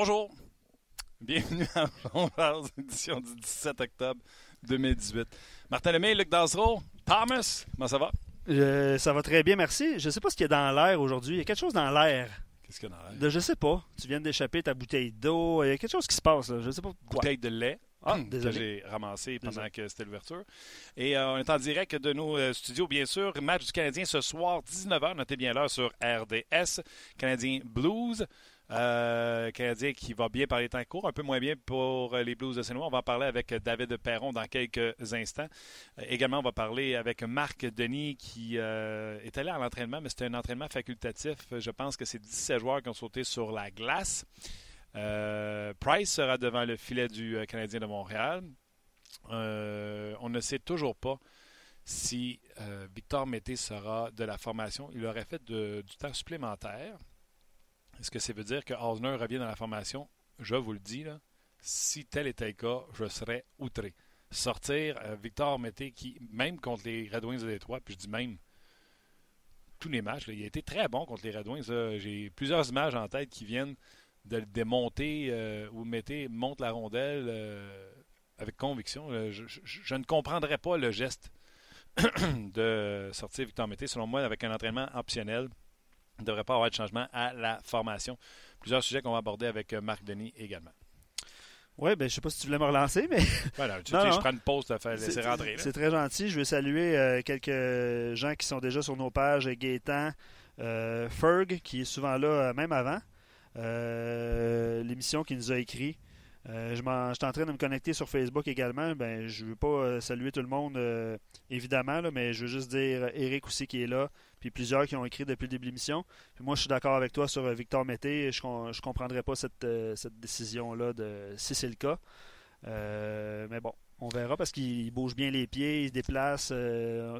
Bonjour. Bienvenue à Longears, édition du 17 octobre 2018. Martin Lemay, Luc Dansereau, Thomas, comment ça va? Euh, ça va très bien, merci. Je ne sais pas ce qu'il y a dans l'air aujourd'hui. Il y a quelque chose dans l'air. Qu'est-ce qu'il y a dans l'air? De, je sais pas. Tu viens d'échapper ta bouteille d'eau. Il y a quelque chose qui se passe. Là. Je sais pas quoi. Bouteille de lait. Ah, que désolé. j'ai ramassé pendant Désolé. que c'était l'ouverture. Et euh, on est en direct de nos euh, studios, bien sûr. Match du Canadien ce soir, 19h. Notez bien l'heure sur RDS. Canadien Blues. Euh, Canadien qui va bien par les temps courts, un peu moins bien pour euh, les Blues de Saint-Louis. On va en parler avec David Perron dans quelques instants. Euh, également, on va parler avec Marc Denis qui euh, est allé à l'entraînement, mais c'était un entraînement facultatif. Je pense que c'est 17 joueurs qui ont sauté sur la glace. Euh, Price sera devant le filet du euh, Canadien de Montréal. Euh, on ne sait toujours pas si euh, Victor Mété sera de la formation. Il aurait fait du temps supplémentaire. Est-ce que ça veut dire que Osner revient dans la formation? Je vous le dis, si tel était le cas, je serais outré. Sortir euh, Victor Mété, qui, même contre les Red Wings de Détroit, puis je dis même tous les matchs, il a été très bon contre les Red Wings. J'ai plusieurs images en tête qui viennent de le démonter euh, ou Mété monte la rondelle euh, avec conviction. Euh, Je, je- ne comprendrais pas le geste de sortir Victor Mété. Selon moi, avec un entraînement optionnel, ne devrait pas avoir de changement à la formation. Plusieurs sujets qu'on va aborder avec euh, Marc Denis également. Oui, ben, je sais pas si tu voulais me relancer, mais Voilà, tu Non, sais, non. je prends une pause, te faire laisser rentrer. là. c'est très gentil. Je veux saluer euh, quelques gens qui sont déjà sur nos pages. Gaétan, euh, Ferg, qui est souvent là, même avant. Euh, L'émission qui nous a écrit. Je J'étais en train de me connecter sur Facebook également. Ben, je veux pas saluer tout le monde, évidemment, là, mais je veux juste dire Eric aussi qui est là, puis plusieurs qui ont écrit depuis le début de l'émission. Moi, je suis d'accord avec toi sur euh, Victor Mété. Je ne comprendrais pas cette, euh, cette décision-là de si c'est le cas. Euh, mais bon, on verra parce qu'il bouge bien les pieds, il se déplace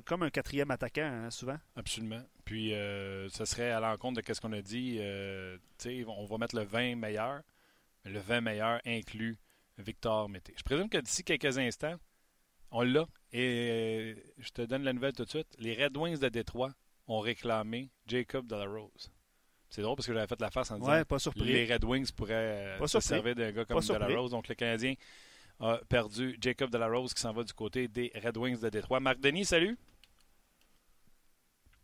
comme un quatrième attaquant, hein, souvent. Absolument. Puis, ce serait à l'encontre de ce qu'on a dit. on va mettre le 20 meilleur. Le 20 meilleur inclut Victor Mété. Je présume que d'ici quelques instants, on l'a. Et je te donne la nouvelle tout de suite. Les Red Wings de Détroit ont réclamé Jacob Delarose. C'est drôle parce que j'avais fait la face en disant Ouais, pas les Red Wings pourraient euh, Pas se servir d'un gars comme. Delarose. Donc, le Canadien a perdu Jacob Delarose qui s'en va du côté des Red Wings de Détroit. Marc Denis, salut.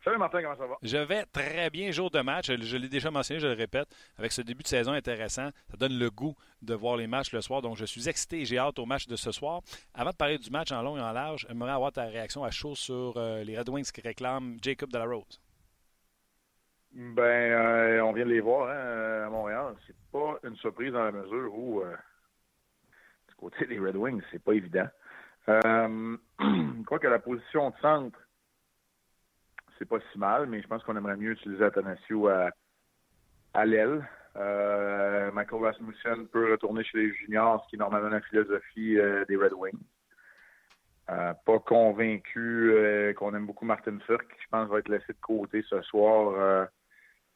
Salut Martin, comment ça va? Je vais très bien jour de match. Je, je l'ai déjà mentionné, je le répète. Avec ce début de saison intéressant, ça donne le goût de voir les matchs le soir. Donc, je suis excité et j'ai hâte au match de ce soir. Avant de parler du match en long et en large, j'aimerais avoir ta réaction à chaud sur euh, les Red Wings qui réclament Jacob Delarose. Ben, euh, on vient de les voir hein, à Montréal. C'est pas une surprise dans la mesure où, euh, du côté des Red Wings, c'est pas évident. Je crois que la position de centre, c'est pas si mal, mais je pense qu'on aimerait mieux utiliser Athanasio à, à l'aile. Euh, Michael Rasmussen peut retourner chez les juniors, ce qui est normalement la philosophie euh, des Red Wings. Euh, pas convaincu qu'on aime beaucoup Martin Furk, qui je pense va être laissé de côté ce soir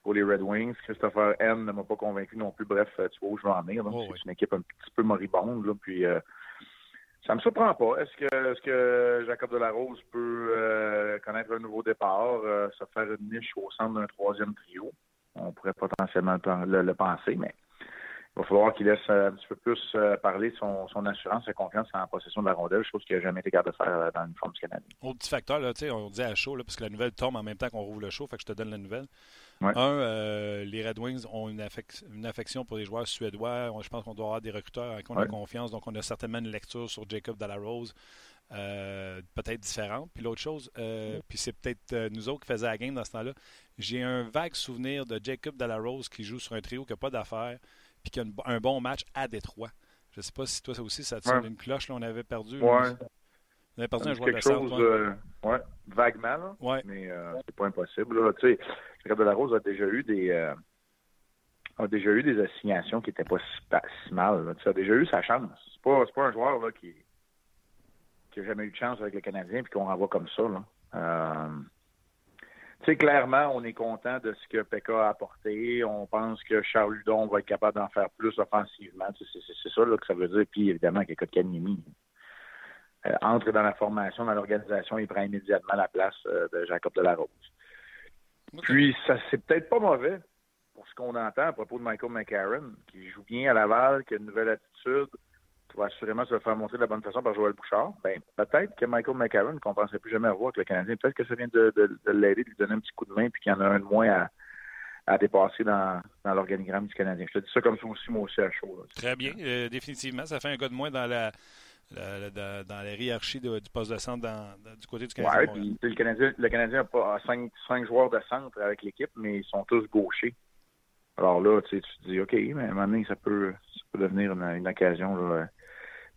pour les Red Wings. Christopher N ne m'a pas convaincu non plus. Bref, tu vois où je veux en venir. donc Oh, c'est oui. une équipe un petit peu moribonde. Là, puis euh, ça me surprend pas. Est-ce que est-ce que Jacob Delarose peut euh, connaître un nouveau départ, euh, se faire une niche au centre d'un troisième trio? On pourrait potentiellement le, penser, mais il va falloir qu'il laisse un petit peu plus euh, parler son, son assurance, sa confiance en possession de la rondelle, chose qu'il n'a jamais été capable de faire dans une forme du Canadien. Autre petit facteur, là, on dit à chaud, là, parce que la nouvelle tombe en même temps qu'on rouvre le show, fait que je te donne la nouvelle. Ouais. Un, euh, les Red Wings ont une, affec- une affection pour les joueurs suédois. On- Je pense qu'on doit avoir des recruteurs à qui on a confiance, donc on a certainement une lecture sur Jacob Delarose, euh, peut-être différente. Puis l'autre chose, euh, puis c'est peut-être euh, nous autres qui faisions la game dans ce temps-là, j'ai un vague souvenir de Jacob Delarose qui joue sur un trio qui n'a pas d'affaires, puis qui a une- un bon match à Détroit. Je ne sais pas si toi ça aussi, ça te Ouais. une cloche, là, on avait perdu. Ouais. Perdu un C'est joueur de centre. chose, euh, ouais, vaguement, là, Ouais. mais euh, c'est pas impossible. Là. Tu sais, Jacob Delarose a déjà eu des euh, a déjà eu des assignations qui n'étaient pas si, pas si mal. Là. Tu sais, a déjà eu sa chance. C'est pas, c'est pas un joueur là, qui qui a jamais eu de chance avec le Canadien puis qu'on renvoie comme ça. Là. Euh, tu sais, clairement, on est content de ce que Pekka a apporté. On pense que Charles Ludon va être capable d'en faire plus offensivement. C'est, ça là, que ça veut dire. Puis évidemment, que Kotkaniemi euh, entre dans la formation, dans l'organisation, il prend immédiatement la place euh, de Jacob Delarose. Puis, ça c'est peut-être pas mauvais pour ce qu'on entend à propos de Michael McCarron, qui joue bien à Laval, qui a une nouvelle attitude, qui va assurément se faire montrer de la bonne façon par Joël Bouchard, ben, peut-être que Michael McCarron, qu'on ne pensait plus jamais avoir avec le Canadien, peut-être que ça vient de, de, l'aider, de lui donner un petit coup de main, puis qu'il y en a un de moins à, à dépasser dans, dans l'organigramme du Canadien. Je te dis ça comme ça aussi, moi aussi, à chaud. Très bien, euh, définitivement. Ça fait un gars de moins dans la, dans, la hiérarchie du poste de centre du côté du Canadien. Oui, puis le Canadien, le Canadien a, pas, cinq, cinq, joueurs de centre avec l'équipe, mais ils sont tous gauchers. Alors là, tu, te dis, OK, mais à un moment donné, ça peut, ça peut devenir une, occasion. Là.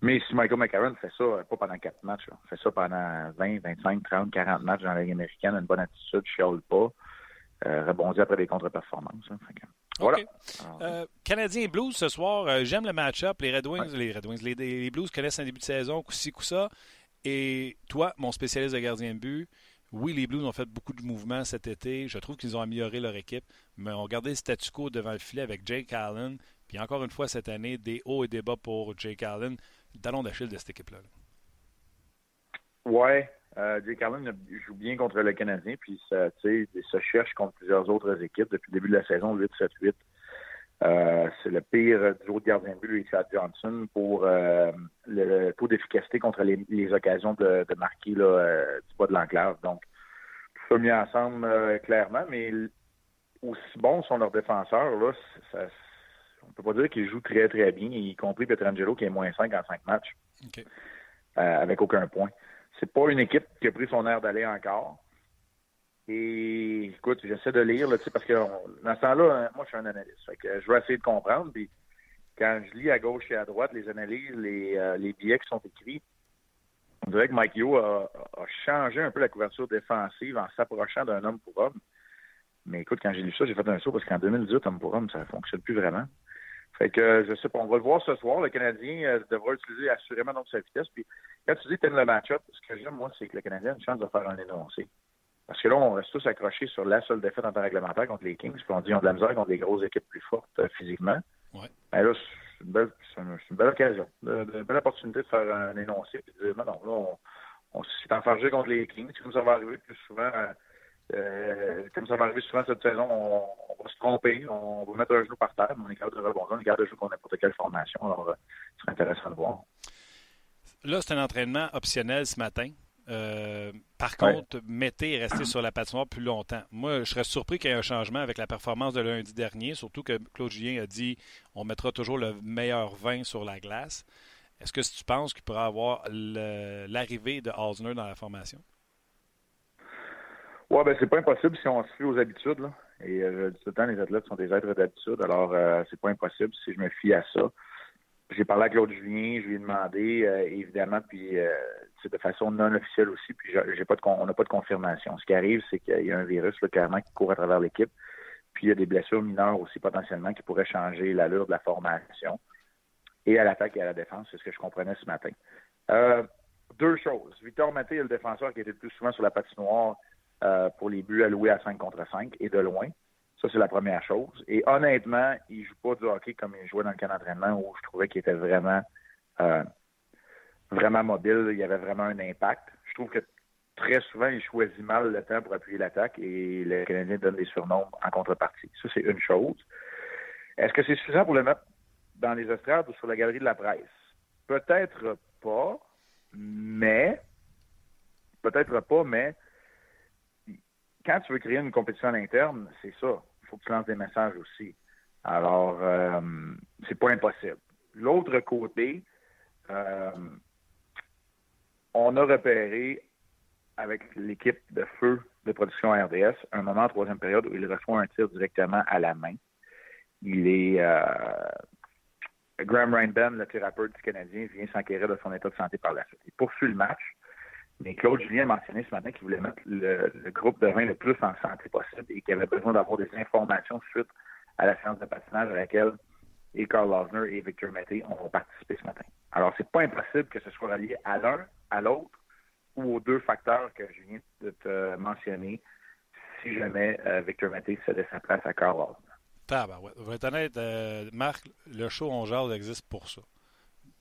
Mais si Michael McCarron fait ça, pas pendant quatre matchs, fait ça pendant 20, 25, 30, 40 matchs dans la Ligue américaine, une bonne attitude, chiale pas, euh, rebondit après des contre-performances. Hein, voilà. Euh, Canadien Blues ce soir, euh, j'aime le match-up. Les Red Wings, les Red Wings, les, Blues connaissent un début de saison, coup-ci, coup-ça. Et toi, mon spécialiste de gardien de but, oui, les Blues ont fait beaucoup de mouvements cet été. Je trouve qu'ils ont amélioré leur équipe, mais on regardé le statu quo devant le filet avec Jake Allen. Puis encore une fois, cette année, des hauts et des bas pour Jake Allen. Le talon d'Achille de cette équipe-là. Ouais, euh, Jake Allen joue bien contre le Canadien, puis ça, il se cherche contre plusieurs autres équipes depuis le début de la saison, 8-7-8. Euh, c'est le pire du autre gardien de but, Richard Johnson, pour euh, le, taux d'efficacité contre les, occasions de, marquer là, du bas de l'enclave. Donc, tout ça mis ensemble clairement, mais aussi bons sont leurs défenseurs, là, ça, on peut pas dire qu'ils jouent très, très bien, y compris Petrangelo qui est moins 5 en 5 matchs, avec aucun point c'est pas une équipe qui a pris son air d'aller encore. Et écoute, j'essaie de lire, là, parce que dans ce temps-là, hein, moi, je suis un analyste. je vais essayer de comprendre. Puis quand je lis à gauche et à droite les analyses, les, euh, les billets qui sont écrits, on dirait que Mike Yo a, changé un peu la couverture défensive en s'approchant d'un homme pour homme. Mais écoute, quand j'ai lu ça, j'ai fait un saut parce qu'en 2018, homme pour homme, ça ne fonctionne plus vraiment. Fait que je sais pas, on va le voir ce soir. Le Canadien euh, devra utiliser assurément donc sa vitesse. Puis quand tu dis que le match-up, ce que j'aime, moi, c'est que le Canadien a une chance de faire un énoncé. Parce que là, on reste tous accrochés sur la seule défaite en temps réglementaire contre les Kings, puis on dit qu'ils ont de la misère contre des grosses équipes plus fortes euh, physiquement. Ouais. Ben là, c'est une, belle, une, belle occasion, une, belle opportunité de faire un énoncé. Puis de dire, non, non, là, on, on s'est enfargé contre les Kings, comme ça va arriver plus souvent. Euh, euh, comme ça va arriver souvent cette saison, on, va se tromper, on va mettre un genou par terre, mais on est capable de rebondir, on est capable de jouer contre n'importe quelle formation. Alors, euh, c'est intéressant de voir. Là, c'est un entraînement optionnel ce matin. Euh, par contre, mettez et restez sur la patinoire plus longtemps. Moi, je serais surpris qu'il y ait un changement avec la performance de lundi dernier, surtout que Claude Julien a dit on mettra toujours le meilleur vin sur la glace. Est-ce que tu penses qu'il pourrait avoir l'arrivée de Osner dans la formation? Oui, ben c'est pas impossible si on se fie aux habitudes. Là. Et euh, tout le temps, les athlètes sont des êtres d'habitude, alors euh, c'est pas impossible si je me fie à ça. J'ai parlé à Claude Julien, je lui ai demandé, euh, évidemment, puis euh, c'est de façon non officielle aussi, puis j'ai pas on n'a pas de confirmation. Ce qui arrive, c'est qu'il y a un virus là, carrément qui court à travers l'équipe, puis il y a des blessures mineures aussi potentiellement qui pourraient changer l'allure de la formation et à l'attaque et à la défense, c'est ce que je comprenais ce matin. deux choses. Victor Maté est le défenseur qui était le plus souvent sur la patinoire euh, pour les buts alloués à 5 contre 5 et de loin. Ça, c'est la première chose. Et honnêtement, il joue pas du hockey comme il jouait dans le camp d'entraînement où je trouvais qu'il était vraiment euh, vraiment mobile. Il y avait vraiment un impact. Je trouve que très souvent, il choisit mal le temps pour appuyer l'attaque et les Canadiens donnent des surnoms en contrepartie. Ça, c'est une chose. Est-ce que c'est suffisant pour le mettre dans les estrades ou sur la galerie de la presse? Peut-être pas, mais peut-être pas, mais quand tu veux créer une compétition à l'interne, c'est ça. Il faut que tu lances des messages aussi. Alors, euh, c'est pas impossible. L'autre côté, euh, on a repéré avec l'équipe de feu de production RDS un moment en troisième période où il reçoit un tir directement à la main. Il est euh, Graham Rainben, le thérapeute du Canadien, vient s'enquérir de son état de santé par la suite. Il poursuit le match. Mais Claude Julien a mentionné ce matin qu'il voulait mettre le, groupe de vin le plus en santé possible et qu'il avait besoin d'avoir des informations suite à la séance de patinage à laquelle et Carl Lausner et Victor Mété ont participé ce matin. Alors, c'est pas impossible que ce soit relié à l'un, à l'autre ou aux deux facteurs que je viens de te mentionner si jamais euh, Victor Mété cédait sa place à Carl Lausner. Je vais être honnête, euh, Marc, le show On Jase existe pour ça.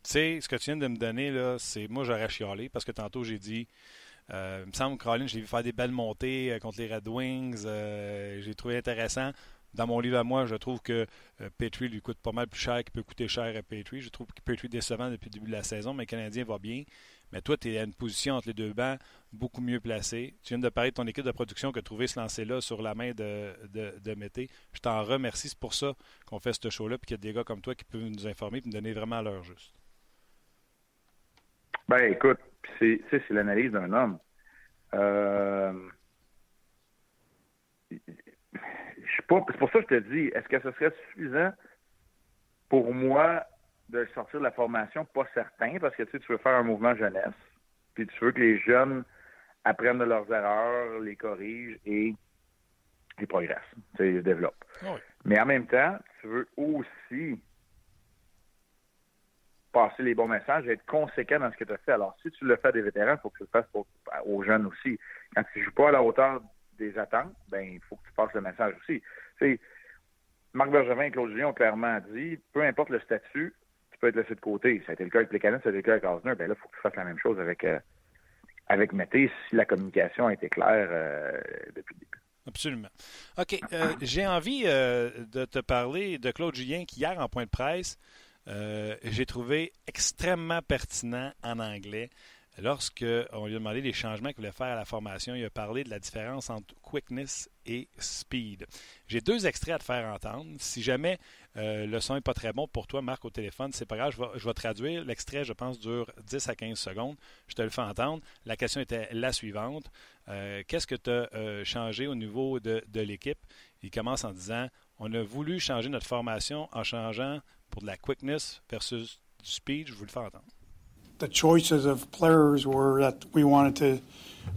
Tu sais, ce que tu viens de me donner, là, c'est moi, j'aurais chialé parce que tantôt, j'ai dit, euh, il me semble que Caroline, j'ai vu faire des belles montées euh, contre les Red Wings. Euh, j'ai trouvé intéressant. dans mon livre à moi, je trouve que Petrie lui coûte pas mal plus cher qu'il peut coûter cher à Petrie. Je trouve que Petrie décevant depuis le début de la saison, mais le Canadien va bien. Mais toi, tu es à une position entre les deux bancs beaucoup mieux placée. Tu viens de parler de ton équipe de production qui a trouvé ce lancer-là sur la main de, de, Mété. Je t'en remercie. C'est pour ça qu'on fait ce show-là, puis qu'il y a des gars comme toi qui peuvent nous informer et nous donner vraiment l'heure juste. Ben, écoute, c'est l'analyse d'un homme. Euh, c'est pour ça que je te dis, est-ce que ce serait suffisant pour moi de sortir de la formation? Pas certain, parce que tu, sais, tu veux faire un mouvement jeunesse, puis tu veux que les jeunes apprennent de leurs erreurs, les corrigent et ils progressent, ils se développent. Ah Mais en même temps, tu veux aussi passer les bons messages être conséquent dans ce que tu as fait. Alors, si tu le fais à des vétérans, il faut que tu le fasses aux jeunes aussi. Quand tu ne joues pas à la hauteur des attentes, ben il faut que tu passes le message aussi. Marc Bergevin et Claude Julien ont clairement dit, peu importe le statut, tu peux être laissé de côté. Ça a été le cas avec Plécanet, ça a été le cas avec Osner. Ben là, il faut que tu fasses la même chose avec, euh, avec Mété si la communication a été claire euh, depuis le début. Absolument. OK. Euh, j'ai envie de te parler de Claude Julien qui, hier, en point de presse, j'ai trouvé extrêmement pertinent en anglais. Lorsqu'on lui a demandé les changements qu'il voulait faire à la formation, il a parlé de la différence entre quickness et speed. J'ai deux extraits à te faire entendre. Si jamais euh, le son n'est pas très bon pour toi, Marc, au téléphone, c'est pas grave, je vais, traduire. L'extrait, je pense, dure 10 à 15 secondes. Je te le fais entendre. La question était la suivante. Euh, qu'est-ce que tu as euh, changé au niveau de l'équipe? Il commence en disant On a voulu changer notre formation en changeant pour de la quickness versus du speed. Je vous le fais entendre. the choices of players were that we wanted to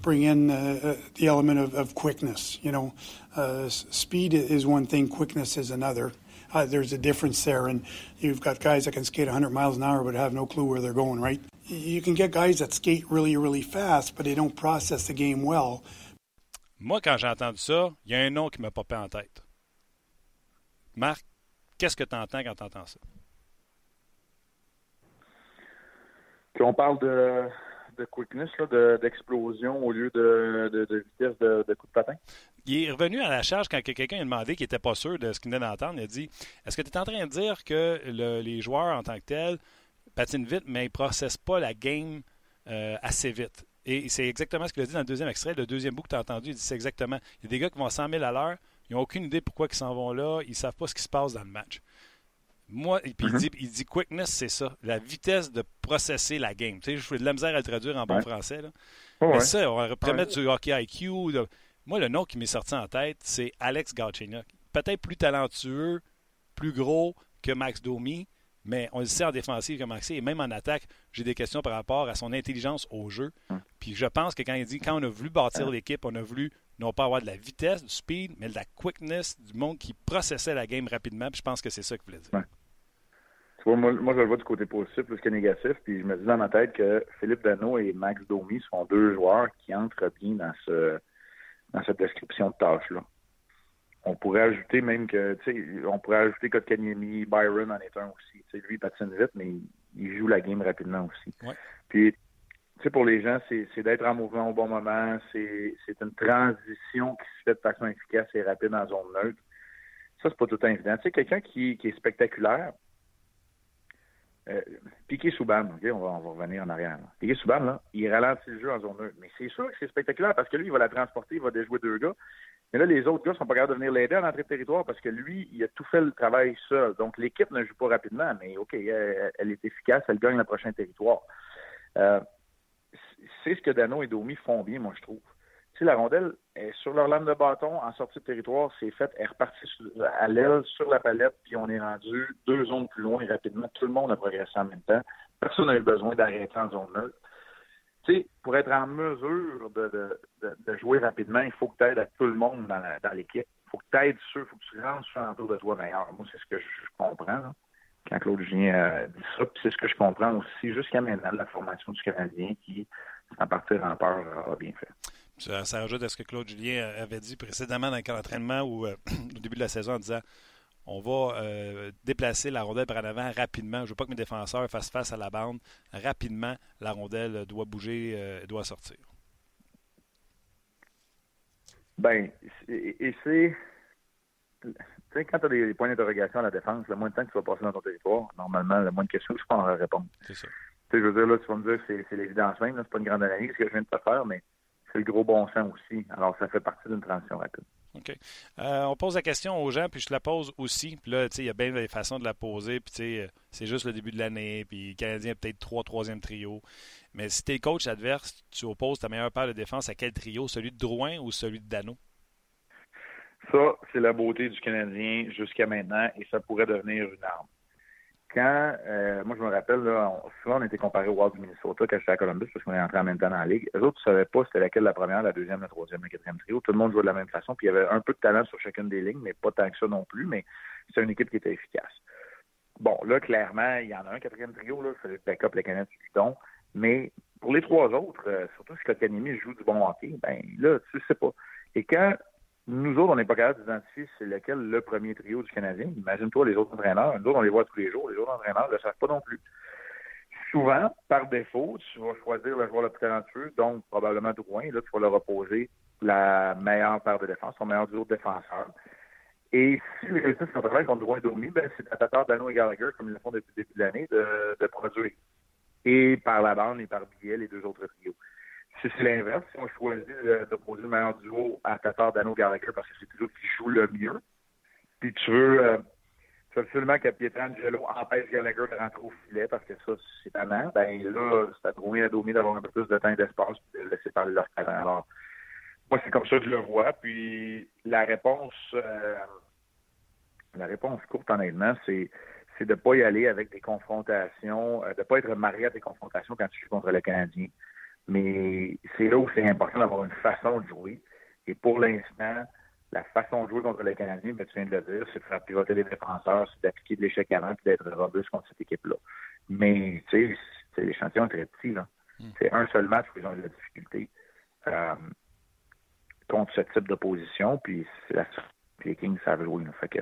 bring in uh, uh, the element of, of, quickness. You know, uh, speed is one thing, quickness is another. Uh, there's a difference there, and you've got guys that can skate 100 miles an hour but have no clue where they're going. Right? You can get guys that skate really, really fast, but they don't process the game well. Moi, quand j'ai entendu ça, il y a un nom qui m'a popé en tête. Marc, qu'est-ce que tu entends quand tu entends ça? on parle de, de quickness, d'explosion au lieu de, de, vitesse de, coup de patin? Il est revenu à la charge quand quelqu'un a demandé qu'il n'était pas sûr de ce qu'il venait d'entendre. Il a dit Est-ce que tu es en train de dire que les joueurs en tant que tels patinent vite, mais ils ne processent pas la game euh, assez vite? Et c'est exactement ce qu'il a dit dans le deuxième extrait. Le deuxième bout que tu as entendu, il dit C'est exactement. Il y a des gars qui vont à 100 000 à l'heure, ils n'ont aucune idée pourquoi ils s'en vont là, ils ne savent pas ce qui se passe dans le match. Moi, puis il, mhm. dit, il dit quickness, c'est ça. La vitesse de processer la game. Tu sais, je fais de la misère à le traduire en bon français. Là. Mais ça, on va mettre du hockey IQ. Moi, le nom qui m'est sorti en tête, c'est Alex Galchenyuk. Peut-être plus talentueux, plus gros que Max Domi, mais on le sait en défensive comme Max et même en attaque, j'ai des questions par rapport à son intelligence au jeu. Puis je pense que quand il dit, quand on a voulu bâtir l'équipe, on a voulu non pas avoir de la vitesse, du speed, mais de la quickness, du monde qui processait la game rapidement. Puis je pense que c'est ça qu'il voulait dire. moi, moi, je le vois du côté positif plus que négatif. Puis je me dis dans ma tête que Philippe Dano et Max Domi sont deux joueurs qui entrent bien dans ce dans cette description de tâche-là. On pourrait ajouter même que, tu sais, on pourrait ajouter Kotkaniemi, Byron en est un aussi. Tu sais, lui, il patine vite, mais il, joue la game rapidement aussi. Puis sais, pour les gens, c'est d'être en mouvement au bon moment. C'est une transition qui se fait de façon efficace et rapide en zone neutre. Ça, c'est pas tout évident. Tu sais, quelqu'un qui, qui, est spectaculaire, euh, Piqué Souban, OK, on va, on va revenir en arrière. Piqué Souban, là, il ralentit le jeu en zone neutre. Mais c'est sûr que c'est spectaculaire parce que lui, il va la transporter, il va déjouer deux gars. Mais là, les autres gars sont pas capables de venir l'aider à l'entrée de territoire parce que lui, il a tout fait le travail seul. Donc, l'équipe ne joue pas rapidement, mais OK, elle, elle, est efficace, elle gagne le prochain territoire. Euh, c'est ce que Dano et Domi font bien, moi, je trouve. Tu sais, la rondelle est sur leur lame de bâton, en sortie de territoire, c'est fait, elle est repartie à l'aile, sur la palette, puis on est rendu deux zones plus loin rapidement. Tout le monde a progressé en même temps. Personne n'a eu besoin d'arrêter en zone neutre. Tu sais, pour être en mesure de, jouer rapidement, il faut que tu aides à tout le monde dans l'équipe. Il faut que tu aides ceux, il faut que tu rentres sur autour de toi meilleur. Moi, c'est ce que je comprends quand Claude Julien dit ça. C'est ce que je comprends aussi jusqu'à maintenant de la formation du Canadien qui, à partir en peur, a bien fait. Ça, ça rajoute à ce que Claude Julien avait dit précédemment dans le camp d'entraînement ou euh, au début de la saison en disant on va euh, déplacer la rondelle par en avant rapidement. Je ne veux pas que mes défenseurs fassent face à la bande. Rapidement, la rondelle doit bouger, euh, doit sortir. Ben, et c'est Tu sais, quand tu as des, points d'interrogation à la défense, le moins de temps que tu vas passer dans ton territoire, normalement, le moins de questions que tu peux répondre. C'est ça. Je veux dire, là, tu vas me dire que c'est l'évidence même, c'est pas une grande analyse ce que je viens de te faire, mais c'est le gros bon sens aussi. Alors, ça fait partie d'une transition rapide. OK. Euh, on pose la question aux gens, puis je te la pose aussi. Puis là, tu sais, il y a bien des façons de la poser. Puis, tu sais, c'est juste le début de l'année. Puis, le Canadien a peut-être trois troisième trio. Mais si tu es coach adverse, tu opposes ta meilleure paire de défense à quel trio? Celui de Drouin ou celui de Dano? Ça, c'est la beauté du Canadien jusqu'à maintenant et ça pourrait devenir une arme quand, euh, moi je me rappelle, là, souvent on était comparé au Wild du Minnesota quand j'étais à Columbus parce qu'on est entré en même temps dans la ligue. Les autres ne savaient pas c'était laquelle la première, la deuxième, la troisième, la quatrième trio. Tout le monde jouait de la même façon. Puis il y avait un peu de talent sur chacune des lignes, mais pas tant que ça non plus. Mais c'est une équipe qui était efficace. Bon, là, clairement, il y en a un quatrième trio, là, c'est le backup, les canettes du don. Mais pour les trois autres, euh, surtout si Kotkaniemi joue du bon hockey, ben là, tu sais pas. Et quand nous autres, on n'est pas capable d'identifier c'est lequel le premier trio du Canadien. Imagine-toi les autres entraîneurs. Nous autres, on les voit tous les jours. Les autres entraîneurs ne le savent pas non plus. Souvent, par défaut, tu vas choisir le joueur le plus talentueux, donc probablement Drouin. Là, tu vas leur opposer la meilleure paire de défense, son meilleur duo de défenseurs. Et si les résultats sont travail contre Drouin et Domi, ben, c'est à part d'Ano et Gallagher, comme ils le font depuis le début de l'année, de, de produire. Et par la bande et par billet, les deux autres trios. Si c'est l'inverse, si on choisit d'opposer le meilleur duo à Tatar Dano Gallagher parce que c'est toujours qui joue le mieux, puis tu veux, euh, tu veux absolument que Pietrangelo empêche Gallagher de rentrer au filet parce que ça, c'est tannant, ben là, c'est à trouver à Domi d'avoir un peu plus de temps et d'espace et de laisser parler leur talent. Alors, moi, c'est comme ça que je le vois. Puis la réponse, euh, la réponse courte, honnêtement, c'est c'est de ne pas y aller avec des confrontations, euh, de ne pas être marié à des confrontations quand tu joues contre le Canadien. Mais c'est là où c'est important d'avoir une façon de jouer. Et pour l'instant, la façon de jouer contre les Canadiens, ben, tu viens de le dire, c'est de faire pivoter les défenseurs, c'est d'appliquer de l'échec avant et d'être robuste contre cette équipe-là. Mais, tu sais, l'échantillon est très petit, là. Hmm. C'est un seul match où ils ont eu de la difficulté euh, contre ce type d'opposition, puis, la... puis les Kings savent jouer. Là. Fait que,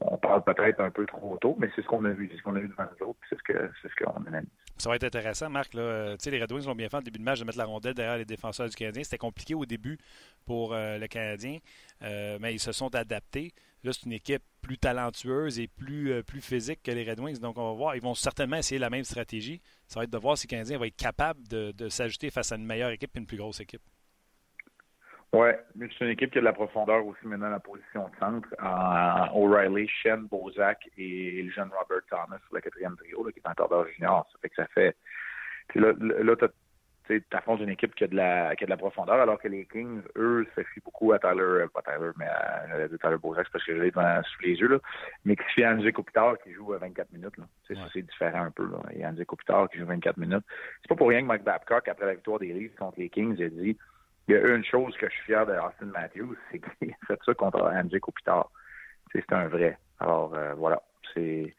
on parle peut-être un peu trop tôt, mais c'est ce qu'on a vu, c'est ce qu'on a vu devant nous autres, c'est ce que c'est ce qu'on analyse. Ça va être intéressant, Marc. Là. Les Red Wings ont bien fait en début de match de mettre la rondelle derrière les défenseurs du Canadien. C'était compliqué au début pour euh, le Canadien, euh, mais ils se sont adaptés. Là, c'est une équipe plus talentueuse et plus, euh, physique que les Red Wings. Donc, on va voir. Ils vont certainement essayer la même stratégie. Ça va être de voir si le Canadien va être capable de, de s'ajouter face à une meilleure équipe et une plus grosse équipe. Oui, mais c'est une équipe qui a de la profondeur aussi maintenant dans la position de centre. Euh, O'Reilly, Shen, Bozak et le jeune Robert Thomas sur le quatrième trio, là, qui est en tordeur junior. Ça fait que ça fait. là, là tu affrontes une équipe qui a, de la, qui a de la profondeur, alors que les Kings, eux, se fient beaucoup à Tyler, euh, pas Tyler, mais à, Tyler Bozak, parce que je l'ai sous les yeux, là, mais qui se fie à André Kopitar qui joue 24 minutes. Là. Ouais. C'est différent un peu. Là. Il y a André Kopitar qui joue 24 minutes. C'est pas pour rien que Mike Babcock, après la victoire des Leafs contre les Kings, il a dit il y a une chose que je suis fier de Austin Matthews, c'est qu'il a fait ça contre André Kopitar. C'est un vrai. Alors, euh, voilà. C'est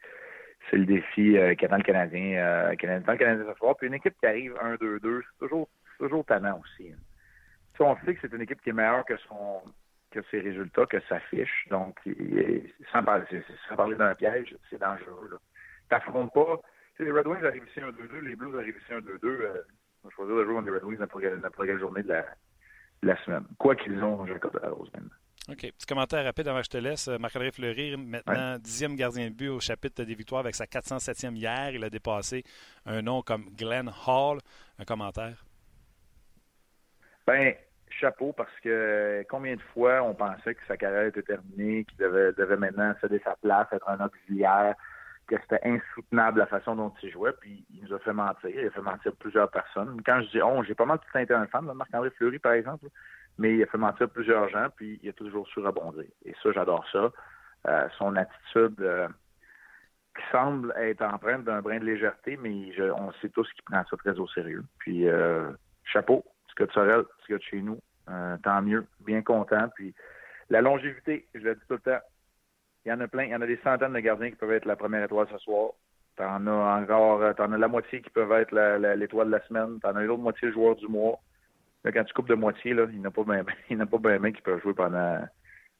le défi euh, qu'attend le Canadien, euh, le Canadien ce soir. Puis une équipe qui arrive 1-2-2, c'est toujours, toujours tannant aussi. Hein. on sait que c'est une équipe qui est meilleure que son que ses résultats, que sa fiche. Donc, sans parler, sans parler d'un piège, c'est dangereux. Tu n'affrontes pas. les Red Wings arrivent ici 1-2-2, les Blues arrivent ici 1-2-2. Euh, on va choisir de jouer contre les Red Wings n'importe quelle journée de la, la semaine. Quoi qu'ils ont, Jacob Rose maintenant. OK. Petit commentaire rapide avant que je te laisse. Marc-André Fleury, maintenant dixième gardien de but au chapitre des victoires avec sa 407e hier. Il a dépassé un nom comme Glenn Hall. Un commentaire? Ben, chapeau, parce que combien de fois on pensait que sa carrière était terminée, qu'il devait, devait maintenant céder sa place, être un auxiliaire, que c'était insoutenable la façon dont il jouait, puis il nous a fait mentir. Il a fait mentir plusieurs personnes. Quand je dis on, j'ai pas mal tout été un Marc-André Fleury, par exemple, mais il a fait mentir plusieurs gens, puis il a toujours su rebondir. Et ça, j'adore ça. Euh, son attitude euh, qui semble être empreinte d'un brin de légèreté, mais on sait tous qu'il prend ça très au sérieux. Puis euh, chapeau, ce que de Sorel, ce que de chez nous, tant mieux, bien content. Puis la longévité, je le dis tout le temps, il y en a plein. Y en a des centaines de gardiens qui peuvent être la première étoile ce soir. T'en as encore, euh, t'en as la moitié qui peuvent être l'étoile de la semaine. T'en as l'autre moitié joueur du mois. Là, quand tu coupes de moitié, là, il n'y a pas bien, pas bien, qui peuvent jouer pendant,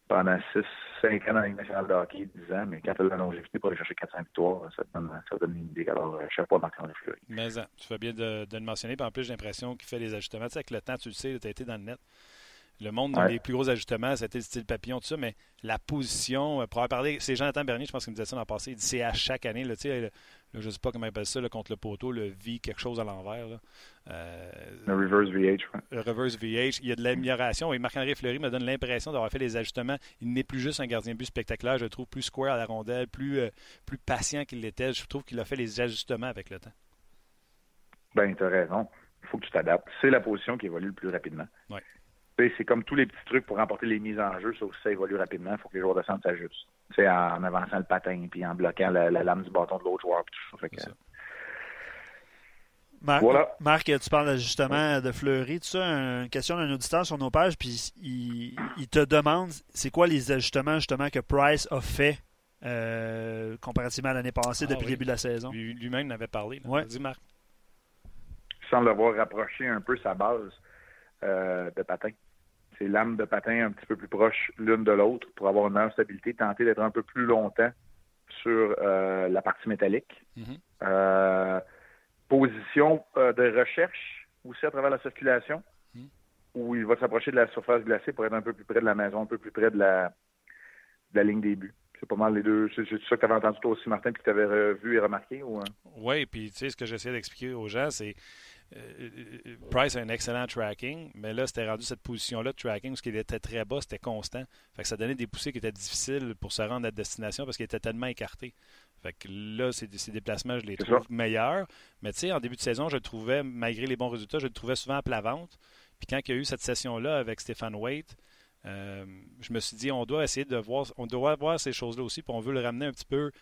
pendant 6, 5 ans dans la nationale de hockey, 10 ans, mais quand tu as la longévité pour aller chercher 400 victoires, ça te donne, ça donne une idée. Alors, euh, chapeau à Marc-André Fleury. Mais tu fais bien de, le mentionner. En plus, j'ai l'impression qu'il fait les ajustements. Tu sais, avec le temps, tu le sais, tu as été dans le net. Le monde, ouais. les plus gros ajustements, c'était le style papillon, tout ça, mais la position, pour avoir parlé, c'est Jonathan Bernier, je pense qu'il me disait ça dans le passé, il dit c'est à chaque année, là, le, je ne sais pas comment il appelle ça, là, contre le poteau, le V, quelque chose à l'envers. Euh, le reverse VH. Le reverse VH. Il y a de l'amélioration et Marc-André Fleury me donne l'impression d'avoir fait les ajustements. Il n'est plus juste un gardien but spectaculaire, je le trouve plus square à la rondelle, plus, euh, plus patient qu'il l'était. Je trouve qu'il a fait les ajustements avec le temps. Ben, tu as raison. Il faut que tu t'adaptes. C'est la position qui évolue le plus rapidement. Ouais. C'est comme tous les petits trucs pour remporter les mises en jeu, sauf que ça évolue rapidement. Il faut que les joueurs de centre s'ajustent. En avançant le patin, puis en bloquant la, la lame du bâton de l'autre joueur. Tout ça. Fait que, Marc, voilà. Marc, tu parles justement de Fleury, tout ça, une question d'un auditeur sur nos pages, puis il, il te demande c'est quoi les ajustements justement que Price a fait euh, comparativement à l'année passée ah, depuis oui. le début de la saison? Lui-même n'avait parlé. Ouais. Dis Marc. Il semble avoir rapproché un peu sa base euh, de patin. Ses lames de patin un petit peu plus proches l'une de l'autre pour avoir une meilleure stabilité, tenter d'être un peu plus longtemps sur euh, la partie métallique. Mm -hmm. euh, position de recherche aussi à travers la circulation, Mm. où il va s'approcher de la surface glacée pour être un peu plus près de la maison, un peu plus près de la, de la ligne des buts. C'est pas mal les deux. C'est ça que tu avais entendu toi aussi, Martin, puis que tu avais vu et remarqué? Ou, euh? Oui, puis tu sais, ce que j'essaie d'expliquer aux gens, c'est Price a un excellent tracking, mais là, c'était rendu cette position-là de tracking, parce qu'il était très bas, c'était constant. Fait que ça donnait des poussées qui étaient difficiles pour se rendre à destination parce qu'il était tellement écarté. Fait que là, ces, ces déplacements, je les trouve meilleurs. Mais tu sais, en début de saison, je le trouvais, malgré les bons résultats, je le trouvais souvent à plat ventre. Puis quand il y a eu cette session-là avec Stéphane Waite, euh, je me suis dit, on doit essayer de voir, on doit voir ces choses-là aussi, puis on veut le ramener un petit peu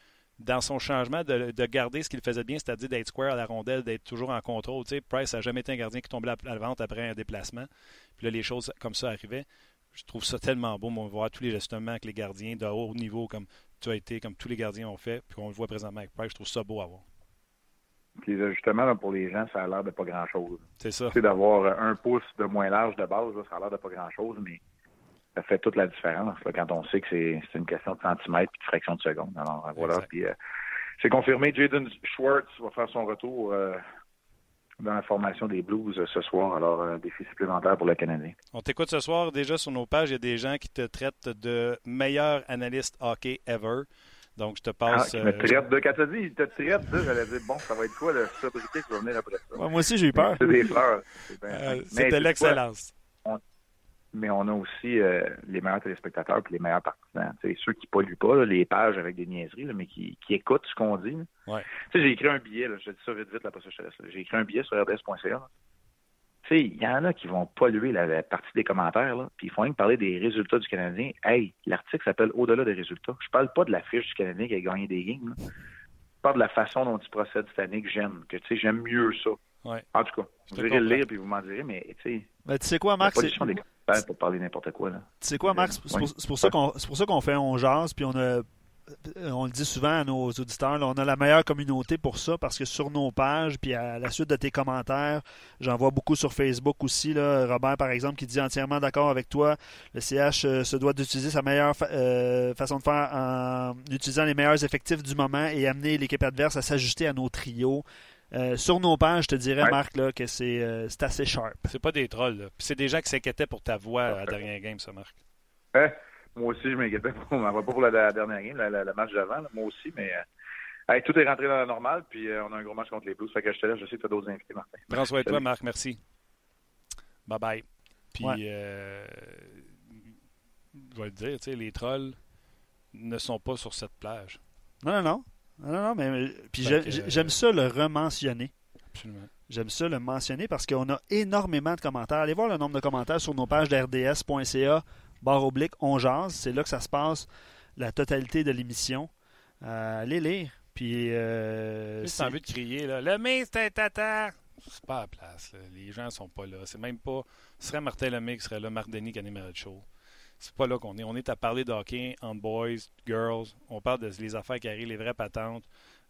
dans son changement, de, de garder ce qu'il faisait bien, c'est-à-dire d'être square à la rondelle, d'être toujours en contrôle. Tu sais, Price n'a jamais été un gardien qui tombait à la vente après un déplacement. Puis là, les choses comme ça arrivaient. Je trouve ça tellement beau, on voir tous les gestements avec les gardiens de haut niveau, comme tu as été, comme tous les gardiens ont fait, puis on le voit présentement avec Price. Je trouve ça beau à voir. Puis les ajustements, là, pour les gens, ça a l'air de pas grand-chose. C'est ça. Tu sais, d'avoir un pouce de moins large de base, là, ça a l'air de pas grand-chose, mais ça fait toute la différence là, quand on sait que c'est c'est une question de centimètres puis de fraction de seconde. Alors voilà. Exact. Puis euh, c'est confirmé, Jaden Schwartz va faire son retour euh, dans la formation des Blues euh, ce soir. Alors un défi supplémentaire pour le Canadien. On t'écoute ce soir déjà sur nos pages. Il y a des gens qui te traitent de meilleur analyste hockey ever. Donc, je te Ah, passe. il me traite de quand t'as dit, il te traite, ça, j'allais dire bon, ça va être quoi la sobriété qui va venir après ça? Ouais, moi aussi, j'ai eu peur. C'est des fleurs. Euh, C'était tu l'excellence. Mais on a aussi euh, les meilleurs téléspectateurs et les meilleurs partisans. Tu sais, ceux qui polluent pas là, les pages avec des niaiseries, là, mais qui, qui écoutent ce qu'on dit. Ouais. J'ai écrit un billet, là, je dis ça vite vite, là, laisse, là. J'ai écrit un billet sur rds.ca. il y en a qui vont polluer la, la partie des commentaires, puis ils font rien que parler des résultats du Canadien. Hey, l'article s'appelle Au-delà des résultats. Je parle pas de la fiche du Canadien qui a gagné des games. Je parle de la façon dont il procède cette année que j'aime. Que j'aime mieux ça. Ouais. En tout cas, Je vous irez le lire puis vous m'en direz, mais tu sais, Ben, tu sais quoi, Marc? c'est- pour parler n'importe quoi. Là. Tu sais quoi, Max? C'est pour, Oui. c'est pour ça qu'on fait On Jase, puis on a on le dit souvent à nos auditeurs, là, on a la meilleure communauté pour ça parce que sur nos pages, puis à la suite de tes commentaires, j'en vois beaucoup sur Facebook aussi. Là, Robert, par exemple, qui dit entièrement d'accord avec toi. Le CH euh, se doit d'utiliser sa meilleure fa- euh, façon de faire en utilisant les meilleurs effectifs du moment et amener l'équipe adverse à s'ajuster à nos trios. Euh, sur nos pages, je te dirais, Ouais. Marc, là, que c'est euh, c'est assez sharp. C'est pas des trolls. là. C'est des gens qui s'inquiétaient pour ta voix à la dernière game, ça, Marc. Moi aussi, je m'inquiétais pour, on va pas pour la, la dernière game, la, la- le match d'avant, là. moi aussi, mais euh, hey, tout est rentré dans la normale, puis euh, on a un gros match contre les Blues. Fait que je te laisse, je sais que tu as d'autres invités, Martin. Prends soin de toi. Marc. Merci. Bye bye. Puis, Ouais. euh, je vais le dire, tu sais, les trolls ne sont pas sur cette plage. Non, non, non. Non, non, non, mais puis Fait j'aime ça le rementionner. Absolument. J'aime ça le mentionner parce qu'on a énormément de commentaires. Allez voir le nombre de commentaires sur nos pages d'rds.ca, barre oblique, on jase. C'est là que ça se passe, la totalité de l'émission. Euh, allez lire. Puis, euh, t'as envie de crier, là, le c'est un tata. C'est pas à la place. là. Les gens sont pas là. C'est même pas. Ce serait Martin Lemay qui serait là, Marc Denis qui animerait le show. C'est pas là qu'on est. On est à parler de hockey, en boys, girls. On parle des les affaires qui arrivent, les vraies patentes.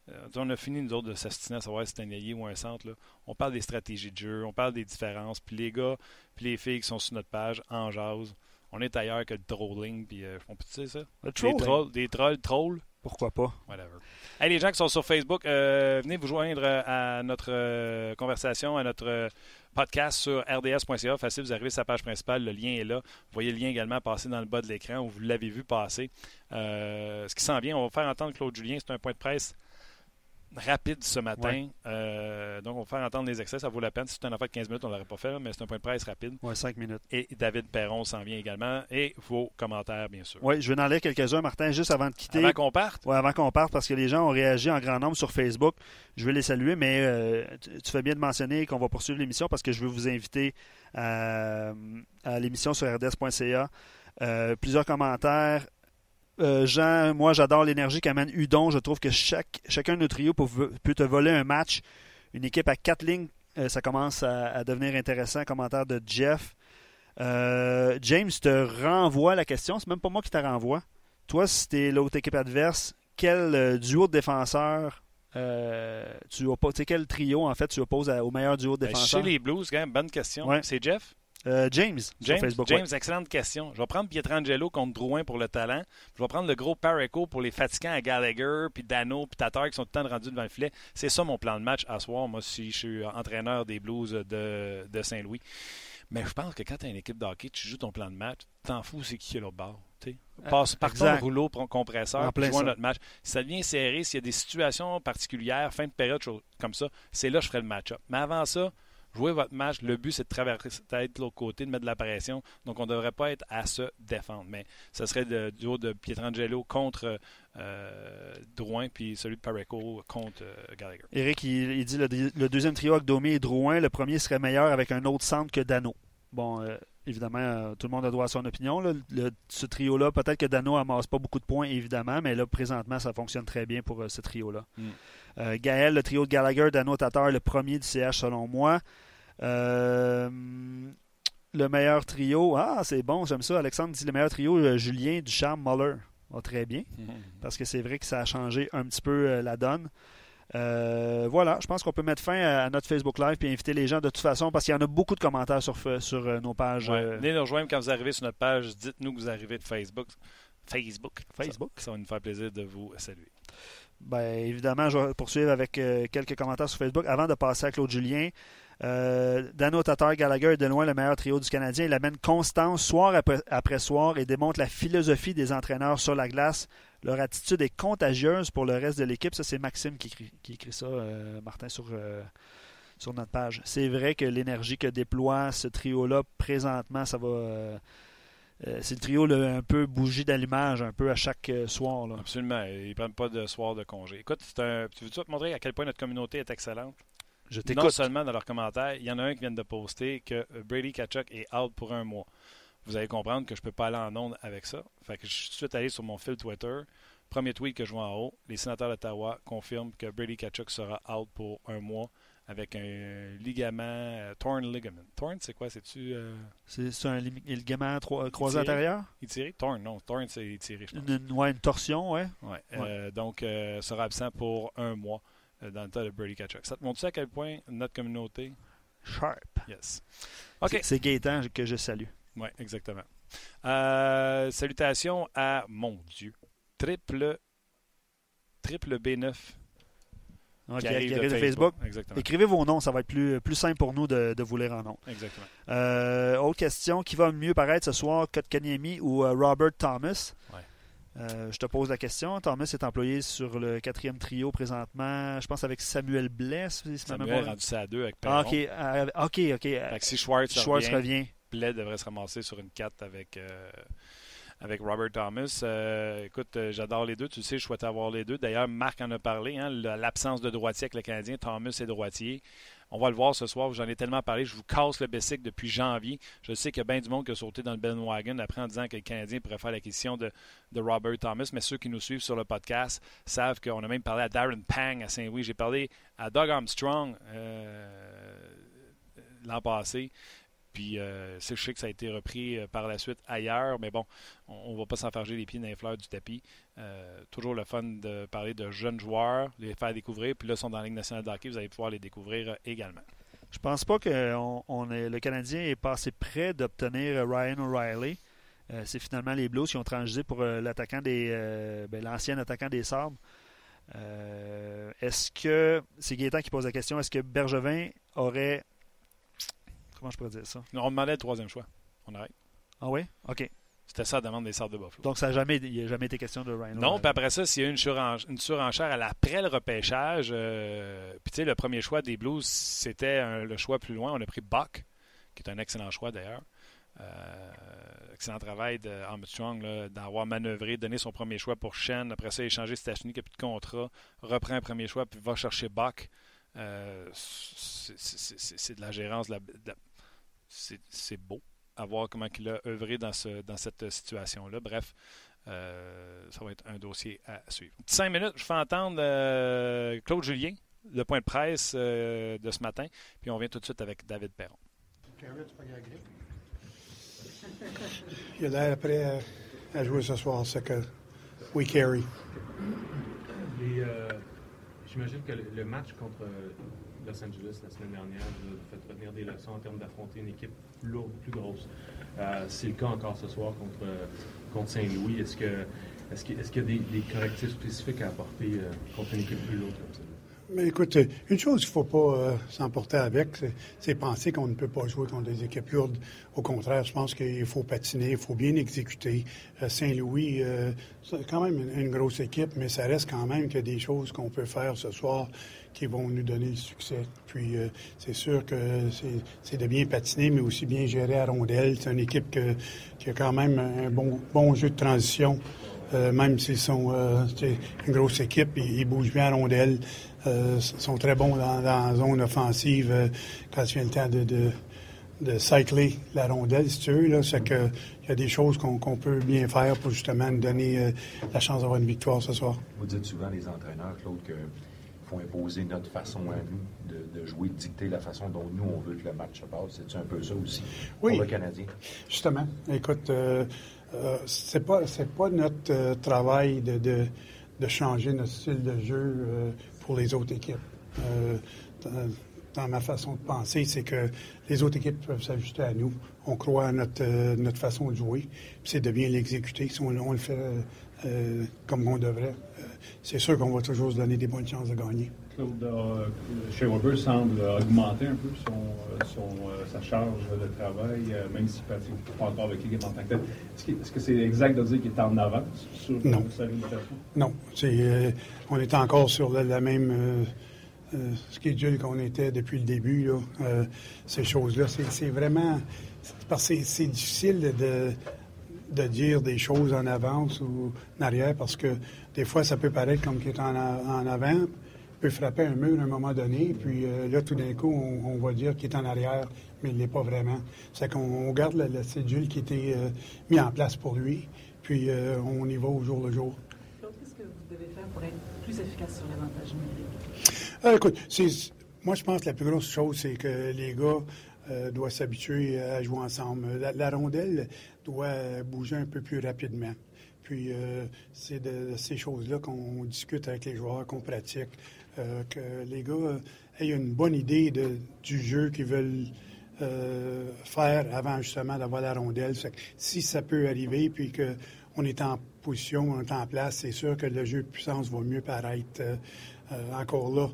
Euh, on a fini, nous autres, de s'astiner à savoir si c'est un ailier ou un centre. là. On parle des stratégies de jeu, on parle des différences. Puis les gars, puis les filles qui sont sur notre page, en jase. On est ailleurs que le trolling. Puis euh, on peut dire ça? le Des trolls, des trolls, trolls, Pourquoi pas? whatever. Hey, les gens qui sont sur Facebook, euh, venez vous joindre à notre conversation, à notre podcast sur rds.ca. Facile, vous arrivez sur sa page principale, le lien est là. Vous voyez le lien également passer dans le bas de l'écran où vous l'avez vu passer. ce qui s'en vient, on va faire entendre Claude Julien. C'est un point de presse rapide ce matin. Euh, donc, on va faire entendre les extraits. Ça vaut la peine. Si c'était un affaire de 15 minutes, on ne l'aurait pas fait, mais c'est un point de presse rapide. Oui, 5 minutes. Et David Perron s'en vient également. Et vos commentaires, bien sûr. Oui, je vais en aller quelques-uns, Martin, juste avant de quitter. Avant qu'on parte? Oui, avant qu'on parte, parce que les gens ont réagi en grand nombre sur Facebook. Je vais les saluer, mais euh, tu, fais bien de mentionner qu'on va poursuivre l'émission parce que je veux vous inviter à, l'émission sur rds.ca. Euh, plusieurs commentaires. Euh, Jean, moi j'adore l'énergie qu'amène Udon. Je trouve que chaque, chacun de nos trios peut, te voler un match. Une équipe à quatre lignes, euh, ça commence à, devenir intéressant. Commentaire de Jeff. Euh, James te renvoie la question. C'est même pas moi qui te renvoie. Toi, si tu es l'autre équipe adverse, quel duo de défenseurs tu opposes, quel trio en fait tu opposes au meilleur duo de ben, défenseurs? chez les Blues, quand même, bonne question. C'est Jeff? Euh, James, James, sur Facebook. James excellente question. Je vais prendre Pietrangelo contre Drouin pour le talent. Je vais prendre le gros Pareco pour les fatigants à Gallagher, puis Dano, puis Tatar qui sont tout le temps rendus devant le filet. C'est ça mon plan de match à soir, moi, si je suis entraîneur des Blues de, de Saint-Louis. Mais je pense que quand tu as une équipe d'hockey, tu joues ton plan de match, t'en fous c'est qui est l'autre bord. Passe par ton rouleau compresseur, puis jouer notre match. Si ça devient serré, s'il y a des situations particulières, fin de période, comme ça, c'est là que je ferai le match-up. Mais avant ça, Jouez votre match. Le but, c'est de traverser de l'autre côté, de mettre de la pression. Donc, on ne devrait pas être à se défendre. Mais ce serait le duo de Pietrangelo contre euh, Drouin, puis celui de Pareco contre euh, Gallagher. Eric, il, dit le, le, deuxième trio avec Domi et Drouin, le premier serait meilleur avec un autre centre que Dano. Bon, euh, évidemment, tout le monde a droit à son opinion. ce trio-là, peut-être que Dano amasse pas beaucoup de points, évidemment, mais là, présentement, ça fonctionne très bien pour ce trio-là. Hmm. Euh, Gaël, le trio de Gallagher, Dano Tatar, le premier du CH selon moi. Euh, le meilleur trio, ah c'est bon, j'aime ça. Alexandre dit le meilleur trio, euh, Julien, Ducharme, Muller. Oh, très bien, parce que c'est vrai que ça a changé un petit peu la donne. voilà, je pense qu'on peut mettre fin à, notre Facebook Live et inviter les gens de toute façon parce qu'il y en a beaucoup de commentaires sur, sur nos pages. Venez nous rejoindre quand vous arrivez sur notre page. Dites-nous que vous arrivez de Facebook. Facebook. Facebook. ça va nous faire plaisir de vous saluer. Ben, évidemment, je vais poursuivre avec euh, quelques commentaires sur Facebook avant de passer à Claude Julien. Euh, Dano Tatar Gallagher est de loin le meilleur trio du Canadien. Il amène constance soir après, soir et démontre la philosophie des entraîneurs sur la glace. Leur attitude est contagieuse pour le reste de l'équipe. Ça, c'est Maxime qui écrit, ça, euh, Martin, sur, sur notre page. C'est vrai que l'énergie que déploie ce trio-là présentement, ça va euh, c'est le trio un peu bougie d'allumage un peu à chaque euh, soir. Absolument. Ils ne prennent pas de soir de congé. Écoute, un... tu veux-tu te montrer à quel point notre communauté est excellente? Je t'écoute. Non seulement dans leurs commentaires, il y en a un qui vient de poster que Brady Kachuk est out pour un mois. Vous allez comprendre que je ne peux pas aller en onde avec ça. Fait que je suis tout de suite allé sur mon fil Twitter. Premier tweet que je vois en haut, les sénateurs d'Ottawa confirment que Brady Kachuk sera out pour un mois avec un ligament, euh, torn ligament. Torn, c'est quoi? C'est-tu. Euh, c'est un ligament croisé antérieur tiré Torn, non. Torn, c'est tiré, je pense. Une, ouais, une torsion, ouais. ouais. Euh, donc, sera absent pour un mois dans le tas de Brady Kachuk. Ça te montre à quel point notre communauté. Sharp. Yes. OK. C'est Gaétan que je salue. Oui, exactement. salutations à, mon Dieu, triple, triple B9 qui, arrive, de, Facebook. Écrivez vos noms, ça va être plus, plus simple pour nous de, vous lire en nom. Exactement. Euh, autre question, qui va mieux paraître ce soir, Kotkaniemi ou euh, Robert Thomas? Euh, je te pose la question. Thomas est employé sur le quatrième trio présentement, je pense avec Samuel Bless. Samuel a rendu ça à deux avec ah, Perron. OK, OK. ok. si Schwartz, revient, revient, Blais devrait se ramasser sur une 4 avec avec Robert Thomas. Euh, écoute, euh, j'adore les deux. Tu sais, je souhaite avoir les deux. D'ailleurs, Marc en a parlé. Hein, L'absence de droitier avec le Canadien. Thomas est droitier. On va le voir ce soir. J'en ai tellement parlé. Je vous casse le basic depuis janvier. Je sais qu'il y a bien du monde qui a sauté dans le Ben Wagon après en disant que le Canadien pourrait faire l'acquisition de, de Robert Thomas. Mais ceux qui nous suivent sur le podcast savent qu'on a même parlé à Darren Pang à Saint-Louis. J'ai parlé à Doug Armstrong euh, l'an passé. Puis euh, je sais que ça a été repris euh, par la suite ailleurs, mais bon, on ne va pas s'enfarger les pieds dans les fleurs du tapis. Euh, toujours le fun de parler de jeunes joueurs, les faire découvrir. Puis là, ils sont dans la Ligue nationale de vous allez pouvoir les découvrir également. Je pense pas que le Canadien est passé près d'obtenir Ryan O'Reilly. c'est finalement les Blues qui ont transgé pour l'attaquant des ben, l'ancien attaquant des Sabres. Euh, est-ce que, c'est Gaétan qui pose la question, est-ce que Bergevin aurait, comment je pourrais dire ça? On demandait le troisième choix. On arrête. Ah oui? OK. C'était ça la demande des Sardes de Buffalo. Donc, ça n'a jamais, il n'a jamais été question de Ryan. Non, puis après ça, s'il y a eu une, surenchère, une surenchère à l'après le repêchage, euh, puis tu sais, le premier choix des Blues, c'était le choix plus loin. On a pris Buck, qui est un excellent choix d'ailleurs. Euh, excellent travail de Armstrong là, d'avoir manœuvré, donné son premier choix pour Shen. Après ça, échanger Stachny qui n'a plus de contrat, reprend un premier choix, puis va chercher Buck. Euh, c'est- de la gérance. de la- de la- c'est c'est beau à voir comment il a œuvré dans, ce, dans cette situation-là. Bref, euh, ça va être un dossier à suivre. Cinq minutes, je fais entendre euh, Claude Julien, le point de presse euh, de ce matin, puis on vient tout de suite avec David Perron. Il a l'air prêt à, à jouer ce soir, c'est que we carry. Euh, J'imagine que le, le match contre Los Angeles la semaine dernière vous a fait retenir des leçons en termes d'affronter une équipe plus lourde, plus grosse. Euh, C'est le cas encore ce soir contre, contre Saint-Louis. Est-ce que est-ce qu'il est-ce qu'il y a des, des correctifs spécifiques à apporter euh, contre une équipe plus lourde comme ça? Mais écoute, une chose qu'il ne faut pas euh, s'emporter avec, c'est- penser qu'on ne peut pas jouer contre des équipes lourdes. Au contraire, je pense qu'il faut patiner, il faut bien exécuter. Euh, Saint-Louis, c'est quand même une, une grosse équipe, mais ça reste quand même qu'il des choses qu'on peut faire ce soir qui vont nous donner le succès. Puis euh, c'est sûr que c'est- de bien patiner, mais aussi bien gérer à rondelle. C'est une équipe que- qui a quand même un bon, jeu de transition. Euh, même s'ils sont euh, une grosse équipe, ils, bougent bien à rondelle. Euh, sont très bons dans, la zone offensive quand il vient le temps de, cycler la rondelle, si tu veux. C'est que il y a des choses qu'on peut bien faire pour justement nous donner la chance d'avoir une victoire ce soir. Vous dites souvent, les entraîneurs, Claude, qu'il faut imposer notre façon à nous de, de jouer, de dicter la façon dont nous, on veut que le match se passe. C'est un peu ça aussi Oui. pour le Canadien? Justement, écoute, euh, euh, c'est pas c'est pas notre euh, travail de, de, de changer notre style de jeu euh, pour les autres équipes. Euh, dans, dans ma façon de penser, c'est que les autres équipes peuvent s'ajuster à nous. On croit à notre, notre façon de jouer, puis c'est de bien l'exécuter. Si on, on le fait comme on devrait, c'est sûr qu'on va toujours se donner des bonnes chances de gagner. Claude, euh, Weber semble augmenter un peu son, euh, son, euh, sa charge de travail, euh, même s'il ne pratique pas encore avec l'équipe en tant que tel. Est-ce que c'est exact de dire qu'il est en avance sur Non. sa limitation? Non, c'est, euh, on est encore sur la, la même schedule qu'on était depuis le début. Là. Ces choses-là, c'est, vraiment parce que c'est difficile de, de dire des choses en avance ou en arrière parce que des fois, ça peut paraître comme qu'il est en, en avant, peut frapper un mur à un moment donné, puis euh, là, tout d'un coup, on, on va dire qu'il est en arrière, mais il ne l'est pas vraiment. C'est qu'on on garde la, la cédule qui était euh, mise en place pour lui, puis euh, on y va au jour le jour. Claude, qu'est-ce que vous devez faire pour être plus efficace sur l'avantage numérique? Écoute, c'est- moi, je pense que la plus grosse chose, c'est que les gars euh, doivent s'habituer à jouer ensemble. La, la rondelle doit bouger un peu plus rapidement. Puis, euh, c'est de ces choses-là qu'on discute avec les joueurs, qu'on pratique, euh, que les gars euh, aient une bonne idée du jeu qu'ils veulent faire avant justement d'avoir la rondelle. Si ça peut arriver, puis qu'on est en position, on est en place, c'est sûr que le jeu de puissance va mieux paraître. Encore là,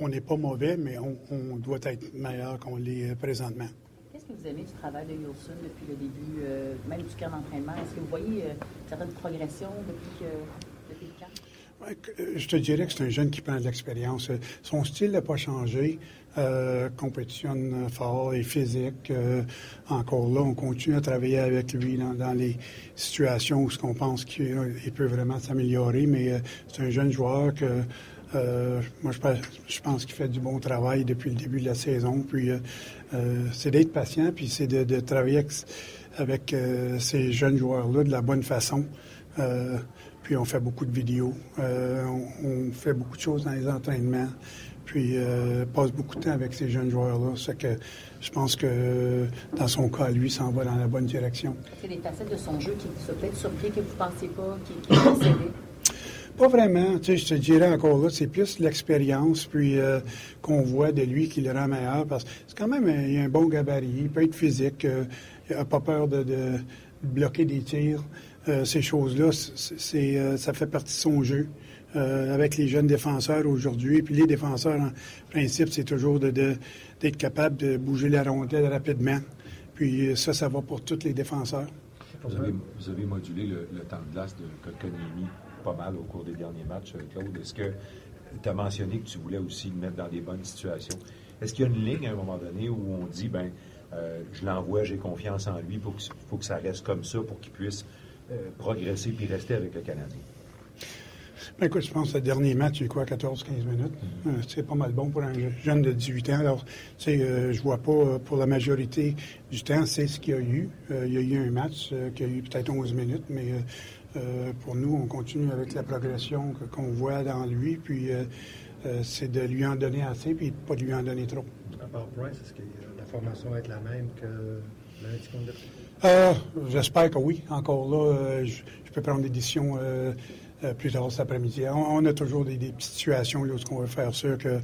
on n'est pas mauvais, mais on, doit être meilleur qu'on l'est présentement. Vous aimez du travail de Wilson depuis le début, euh, même du camp d'entraînement? Est-ce que vous voyez euh, certaines progressions depuis, le camp? Euh, Je te dirais que c'est un jeune qui prend de l'expérience. Euh, Son style n'a pas changé. Euh, compétitionne fort et physique. Encore là, on continue à travailler avec lui dans, les situations où ce qu'on pense qu'il il peut vraiment s'améliorer. Mais c'est un jeune joueur que moi je pense, pense qu'il fait du bon travail depuis le début de la saison. Puis euh, c'est d'être patient, puis c'est de, travailler avec, euh, ces jeunes joueurs-là de la bonne façon. Euh, puis on fait beaucoup de vidéos, on, fait beaucoup de choses dans les entraînements, puis passe beaucoup de temps avec ces jeunes joueurs-là. Je pense que dans son cas, lui, s'en va dans la bonne direction. C'est des facettes de son jeu qui vous ont peut-être surpris, que vous ne pensiez pas. Pas vraiment, tu je te dirais encore là, c'est plus l'expérience puis euh, qu'on voit de lui qui le rend meilleur parce que c'est quand même a un bon gabarit, il peut être physique, euh, il n'a pas peur de, bloquer des tirs. euh, ces choses-là, c'est, euh, ça fait partie de son jeu. Euh, avec les jeunes défenseurs aujourd'hui. Puis les défenseurs, en principe, c'est toujours d'être capable de bouger la rondelle rapidement. Puis ça, ça va pour tous les défenseurs. Vous avez, vous avez modulé le, temps de glace de Kotkaniemi pas mal au cours des derniers matchs, Claude. Est-ce que tu as mentionné que tu voulais aussi le mettre dans des bonnes situations? Est-ce qu'il y a une ligne à un moment donné où on dit, ben, je l'envoie, j'ai confiance en lui, il faut, faut que ça reste comme ça pour qu'il puisse progresser puis rester avec le Canadien? Ben, écoute, je pense que le dernier match, c'est quoi, 14-15 minutes? Euh, c'est pas mal bon pour un jeune de 18 ans. Alors, tu sais, euh, je vois pas, euh, pour la majorité du temps, c'est ce qu'il y a eu. il y a eu un match qui a eu peut-être 11 minutes, mais pour nous, on continue avec la progression qu'on voit dans lui, puis c'est de lui en donner assez, puis pas de lui en donner trop. À part Price, est-ce que la formation va être la même que l'année qu'on J'espère que oui. Encore là, je, peux prendre des décisions euh, plus tard cet après-midi. On, a toujours des, petites situations où on veut faire sûr que,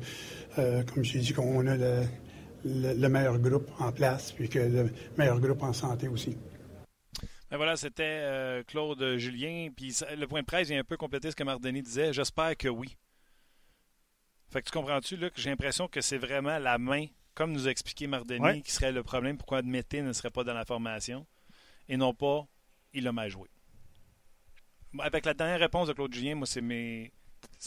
euh, comme je dit, qu'on a le, meilleur groupe en place, puis que le meilleur groupe en santé aussi. Ben voilà, c'était euh, Claude Julien. Puis le point de presse vient un peu compléter ce que Mardini disait. J'espère que oui. Fait que tu comprends-tu, là, que j'ai l'impression que c'est vraiment la main, comme nous a expliqué Mardini, qui serait le problème pourquoi Mété ne serait pas dans la formation, et non pas il a mal joué. Avec la dernière réponse de Claude Julien, moi, c'est mes,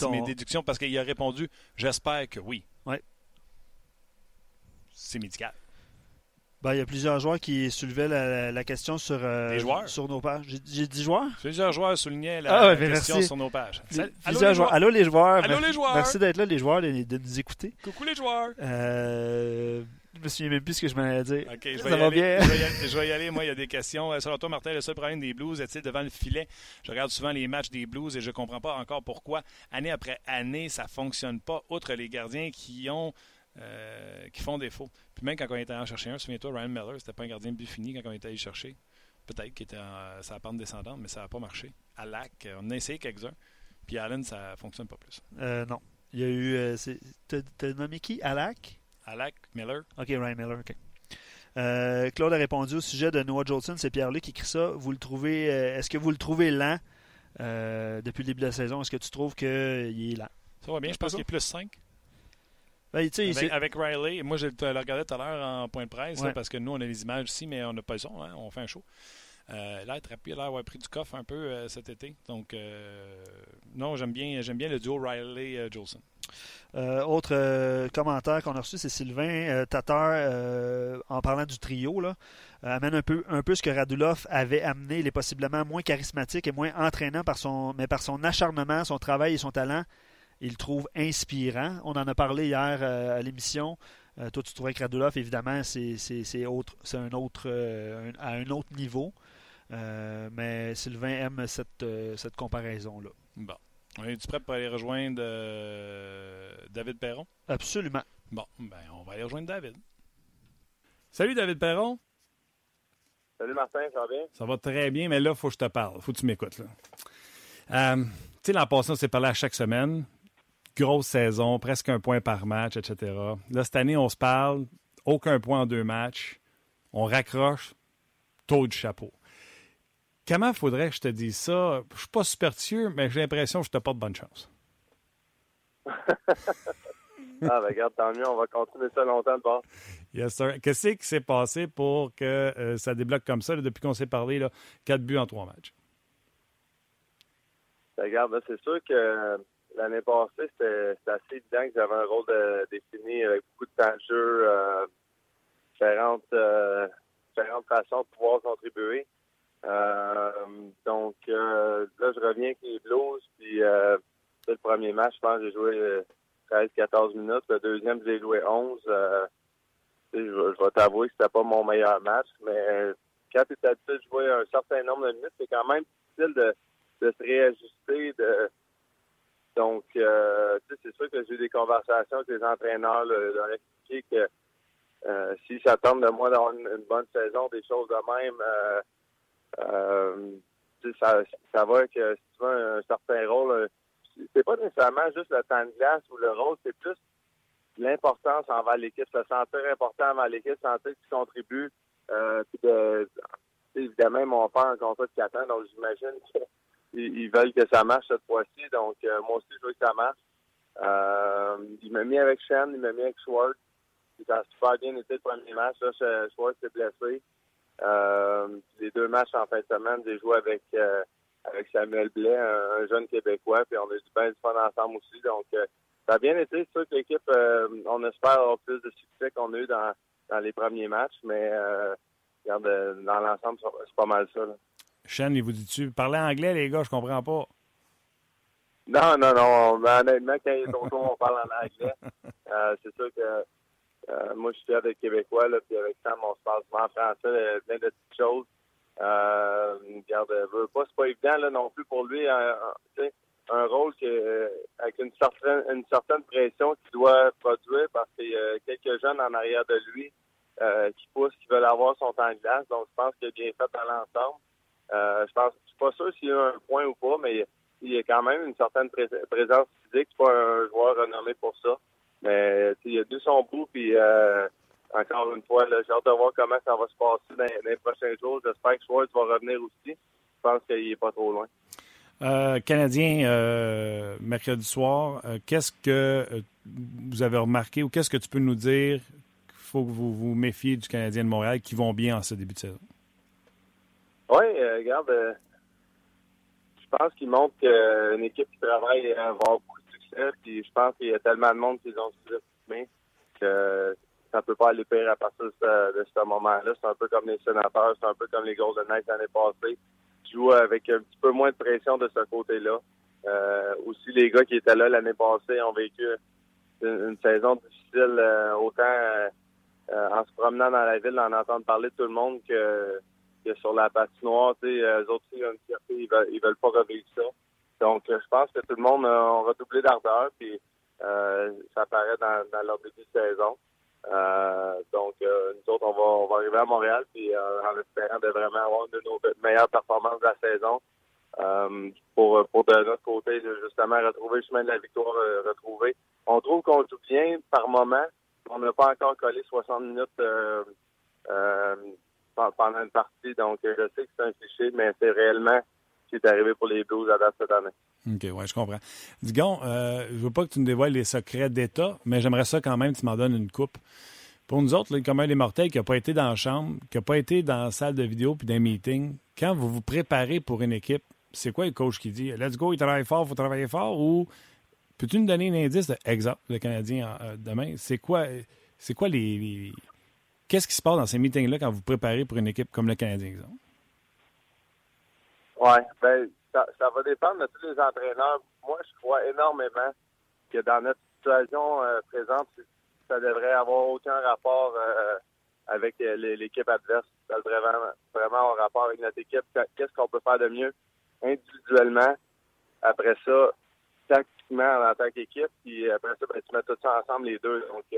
mes déductions parce qu'il a répondu J'espère que oui. Ouais. C'est médical. Ben, il y a plusieurs joueurs qui soulevaient la, question sur, euh, sur nos pages. J'ai dit joueurs? Plusieurs joueurs soulignaient la, ah, question sur nos pages. allô, les joueurs. allô, les joueurs. Allô les joueurs. Merci d'être là, les joueurs, de, de nous écouter. Coucou les joueurs. Euh, je me souviens même plus ce que je m'allais dire. je ça va bien? Je vais, y aller, Moi, il y a des questions. Euh, selon toi, Martin, le seul problème des Blues est-il devant le filet? Je regarde souvent les matchs des Blues et je ne comprends pas encore pourquoi, année après année, ça ne fonctionne pas, outre les gardiens qui ont euh, qui font défaut. Puis même quand on était allé en chercher un, souviens-toi, Ryan Miller, c'était pas un gardien de but fini quand on était allé chercher. Peut-être qu'il était en, sa pente descendante, mais ça n'a pas marché. À Lac, on a essayé quelques-uns. Puis Allen, ça ne fonctionne pas plus. Euh, non. Il y a eu. Euh, T'as nommé qui? Alak Alec Miller. OK, Ryan Miller, OK. Euh, Claude a répondu au sujet de Noah Jolson. C'est Pierre-Luc qui écrit ça. Vous le trouvez, euh, est-ce que vous le trouvez lent depuis le début de la saison? Est-ce que tu trouves qu'il est lent? Ça va bien, je pense qu'il est plus 5. Ben, avec, avec, Riley, moi je le regardais tout à l'heure en point de presse parce que nous on a les images ici, mais on n'a pas le son, hein, on fait un show. Euh, là, il a l'air d'avoir pris du coffre un peu cet été. Donc, non, j'aime bien, j'aime bien le duo Riley-Jolson. Euh, autre euh, commentaire qu'on a reçu, c'est Sylvain euh, Tatar, en parlant du trio, là, amène un peu, un peu ce que Radulov avait amené. Il est possiblement moins charismatique et moins entraînant, par son, mais par son acharnement, son travail et son talent, il le trouve inspirant. On en a parlé hier à l'émission. toi, tu trouvais que Radulov, évidemment, c'est un autre, à un autre niveau. mais Sylvain aime cette, cette comparaison-là. Bon. Es-tu prêt pour aller rejoindre euh, David Perron? Absolument. Bon, ben, on va aller rejoindre David. Salut David Perron. Salut Martin, ça va bien? Ça va très bien, mais là, il faut que je te parle. Il faut que tu m'écoutes. Euh, tu sais, l'an passé, on s'est parlé à chaque semaine. Grosse saison, presque un point par match, etc. Là, cette année, on se parle. Aucun point en deux matchs. On raccroche. Taux de chapeau. Comment faudrait que je te dise ça? Je suis pas superstitieux, mais j'ai l'impression que je te porte bonne chance. ah, ben regarde, tant mieux, on va continuer ça longtemps de bord. Yes, sir. Qu'est-ce qui s'est passé pour que euh, ça débloque comme ça depuis qu'on s'est parlé? Là, quatre buts en trois matchs? Ben, regarde, c'est sûr que l'année passée, c'était assez évident que j'avais un rôle de, défini avec beaucoup de temps de euh, différentes, euh, différentes façons de pouvoir contribuer. Euh, donc euh, là, je reviens avec les Blues, puis euh, le premier match, je pense j'ai joué 13-14 minutes. Le deuxième, j'ai joué 11. je, je vais t'avouer que c'était pas mon meilleur match, mais quand tu es habitué de jouer un certain nombre de minutes, c'est quand même difficile de, de se réajuster. De... Donc, euh, c'est sûr que j'ai eu des conversations avec les entraîneurs, leur expliquer que euh, s'ils s'attendent de moi d'avoir une, bonne saison, des choses de même, euh, euh, ça, ça va que si tu veux un, certain rôle, euh, c'est pas nécessairement juste le temps de glace ou le rôle, c'est plus l'importance envers l'équipe, se sentir important envers l'équipe, sentir que tu euh, de, évidemment, ils m'ont fait un contrat de 4 ans, donc j'imagine qu'ils veulent que ça marche cette fois-ci. Donc, euh, moi aussi, je veux que ça marche. Euh, il m'a mis avec Shen, il m'a mis avec Schwartz. Ça a super bien été le premier match. Là, Schwartz s'est blessé. Euh, les deux matchs en fin de semaine, j'ai joué avec euh, avec Samuel Blais, un, jeune Québécois, puis on a eu du bien du fun ensemble aussi. Donc, euh, ça a bien été. C'est sûr que l'équipe, on espère avoir plus de succès qu'on a eu dans, dans les premiers matchs, mais regarde, dans l'ensemble, c'est pas mal ça. Là. Il vous dit-tu, parlez anglais, les gars, je comprends pas. Non, non, non. Mais honnêtement, quand il est autour, on parle en anglais. c'est sûr que euh, moi, je suis avec Québécois, là, puis avec Sam, on se parle souvent en français, euh, plein de petites choses. Euh, regarde, veut pas, c'est pas évident là, non plus pour lui. Un, un rôle avec une certaine, une certaine pression qu'il doit produire parce qu'il y a quelques jeunes en arrière de lui qui poussent, qui veulent avoir son temps de glace. Donc, je pense qu'il a bien fait à l'ensemble. Je pense, je suis pas sûr s'il y a un point ou pas, mais il y a quand même une certaine présence physique. C'est pas un joueur renommé pour ça. Mais il a deux son bout, puis euh, encore une fois, j'ai hâte de voir comment ça va se passer dans, les prochains jours. J'espère que Schwartz va revenir aussi. Je pense qu'il n'est pas trop loin. Euh, Canadien, euh, mercredi soir, qu'est-ce que vous avez remarqué ou qu'est-ce que tu peux nous dire qu'il faut que vous vous méfiez du Canadien de Montréal qui vont bien en ce début de saison? Oui, regarde, je pense qu'il montre qu'une équipe qui travaille va avoir beaucoup puis je pense qu'il y a tellement de monde qui ont sous-estimé que ça peut pas aller pire à partir de ce, moment-là. C'est un peu comme les sénateurs, c'est un peu comme les Golden Knights l'année passée. Ils jouent avec un petit peu moins de pression de ce côté-là. Euh, aussi, les gars qui étaient là l'année passée ont vécu une, saison difficile, euh, autant euh, en se promenant dans la ville, en entendant parler de tout le monde que, sur la patinoire. Eux autres, ils, ils, veulent, ils veulent pas revivre ça. Donc, je pense que tout le monde a redoublé d'ardeur, puis euh, ça paraît dans, dans leur début de saison. Euh, donc, euh, nous autres, on va, on va arriver à Montréal, puis en espérant de vraiment avoir une de nos meilleures performances de la saison. pour, pour de notre côté, justement, retrouver le chemin de la victoire retrouver. On trouve qu'on joue bien par moment. On n'a pas encore collé 60 minutes pendant une partie, donc je sais que c'est un cliché, mais c'est réellement qui est arrivé pour les Blues à date cette année. OK, oui, je comprends. Digon, euh, je veux pas que tu nous dévoiles les secrets d'État, mais j'aimerais ça quand même que tu m'en donnes une coupe. Pour nous autres, comme un des mortels qui n'a pas été dans la chambre, qui n'a pas été dans la salle de vidéo puis d'un meeting, quand vous vous préparez pour une équipe, c'est quoi le coach qui dit Let's go, il travaille fort, il faut travailler fort ou peux-tu nous donner un indice exemple, le Canadien euh, demain? C'est quoi, c'est quoi les. Qu'est-ce qui se passe dans ces meetings-là quand vous préparez pour une équipe comme le Canadien, exemple oui, ben, ça, ça, va dépendre de tous les entraîneurs. Moi, je crois énormément que dans notre situation euh, présente, ça devrait avoir aucun rapport euh, avec euh, l'équipe adverse. Ça devrait vraiment, vraiment avoir rapport avec notre équipe. Qu'est-ce qu'on peut faire de mieux individuellement? Après ça, tactiquement en tant qu'équipe, puis après ça, ben, tu mets tout ça ensemble les deux. Donc, je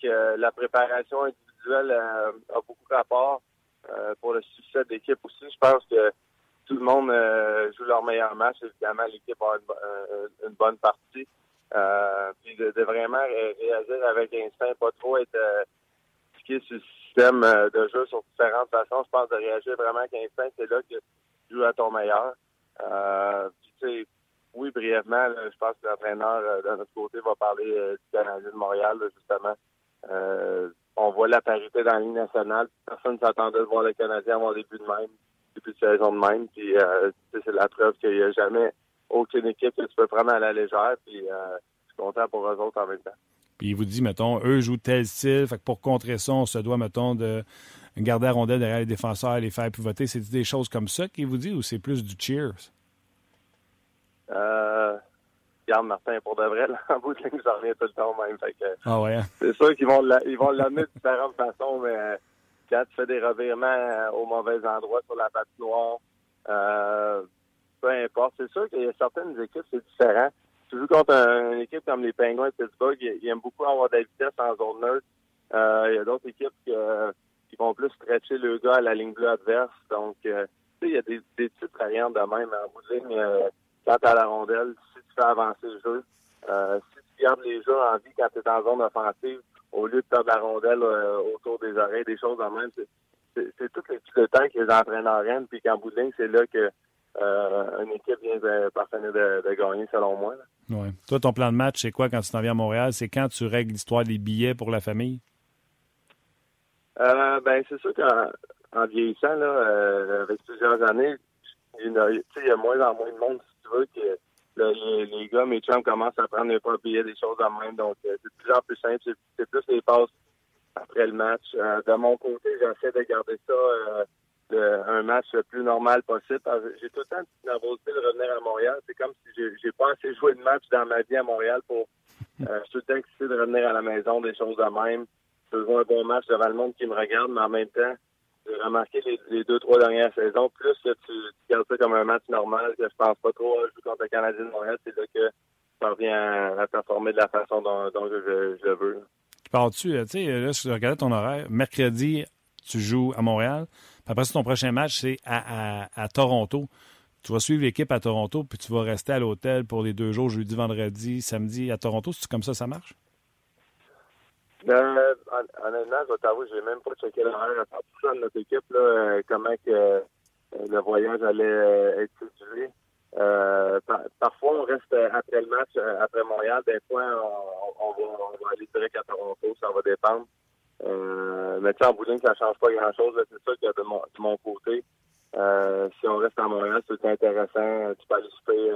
que la préparation individuelle a beaucoup de rapport pour le succès de l'équipe aussi. Je pense que tout le monde euh, joue leur meilleur match. Évidemment, l'équipe a une, bonne partie. Euh, puis de, vraiment réagir avec instinct, pas trop être euh, sur le système euh, de jeu sur différentes façons. Je pense de réagir vraiment avec instinct, c'est là que tu joues à ton meilleur. puis tu sais, oui, brièvement, je pense que l'entraîneur de notre côté va parler du Canadien de Montréal, justement. on voit la parité dans la ligne nationale. Personne ne s'attendait de voir le Canadien avoir des buts de même depuis de saison de même. Puis euh, c'est la preuve qu'il n'y a jamais aucune équipe que tu peux prendre à la légère. Puis euh, je suis content pour eux autres en même temps. Puis il vous dit, mettons, eux jouent tel style, fait que pour contrer ça, on se doit, mettons, de garder la rondelle derrière les défenseurs, les faire pivoter. C'est des choses comme ça qu'il vous dit ou c'est plus du cheers? Euh, regarde, Martin, pour de vrai, en bout de ligne, j'en reviens tout le temps même. Fait que, ah ouais? Hein? C'est sûr qu'ils vont l'amener de différentes façons, mais quand tu fais des revirements euh, au mauvais endroit sur la patinoire, euh, peu importe. C'est sûr qu'il y a certaines équipes, c'est différent. Tu joues contre une équipe comme les Penguins de Pittsburgh, ils, aiment beaucoup avoir de la vitesse en zone neutre. Euh, il y a d'autres équipes qui vont plus stretcher le gars à la ligne bleue adverse. Donc, euh, tu sais, il y a des, des petites variantes de même en bout de ligne. Euh, quand tu à la rondelle, si tu fais avancer le jeu, si tu gardes les jeux en vie quand tu es en zone offensive, au lieu de perdre la rondelle euh, autour des oreilles, des choses en même. c'est tout le, temps que les entraîneurs rennent, puis qu'en bout de ligne, c'est là que euh, une équipe vient de parvenir de, gagner, selon moi. Ouais. Toi, ton plan de match, c'est quoi quand tu t'en viens à Montréal? C'est quand tu règles l'histoire des billets pour la famille? Euh, ben, c'est sûr qu'en vieillissant, là, euh, avec plusieurs années, il y, a, il y a moins en moins de monde, si tu veux, que les, gars, mes chums commencent à prendre peu billets, des choses en main. Donc, euh, c'est de plus en plus simple. C'est plus les passes après le match. de mon côté, j'essaie de garder ça un match le plus normal possible. J'ai tout le temps une nervosité de revenir à Montréal. C'est comme si j'ai pas assez joué de match dans ma vie à Montréal pour. Euh, je suis tout le temps excité de revenir à la maison, des choses de même. Je veux un bon match devant le monde qui me regarde, mais en même temps, j'ai remarqué les, deux, trois dernières saisons, plus que tu, gardes ça comme un match normal, que je pense pas trop à jouer contre le Canadien de Montréal, c'est là que je parviens à, performer de la façon dont, je, je, le veux. Tu pars-tu, euh, tu sais, là, si tu regardais ton horaire, mercredi, tu joues à Montréal. Après ça, ton prochain match, c'est à, Toronto. Tu vas suivre l'équipe à Toronto, puis tu vas rester à l'hôtel pour les deux jours, jeudi, vendredi, samedi à Toronto. C'est comme ça, ça marche? Euh, honnêtement, je vais t'avouer, j'ai même pas checké l'horaire à 100% de notre équipe, là, euh, comment que euh, le voyage allait euh, être utilisé. parfois, on reste après le match, après Montréal. Des fois, on, va, on, va, aller direct à Toronto. Ça va dépendre. Mais tu en bout de ligne, ça change pas grand-chose. C'est y a de mon, de mon côté. Si on reste en Montréal, c'est intéressant. Tu peux aller souper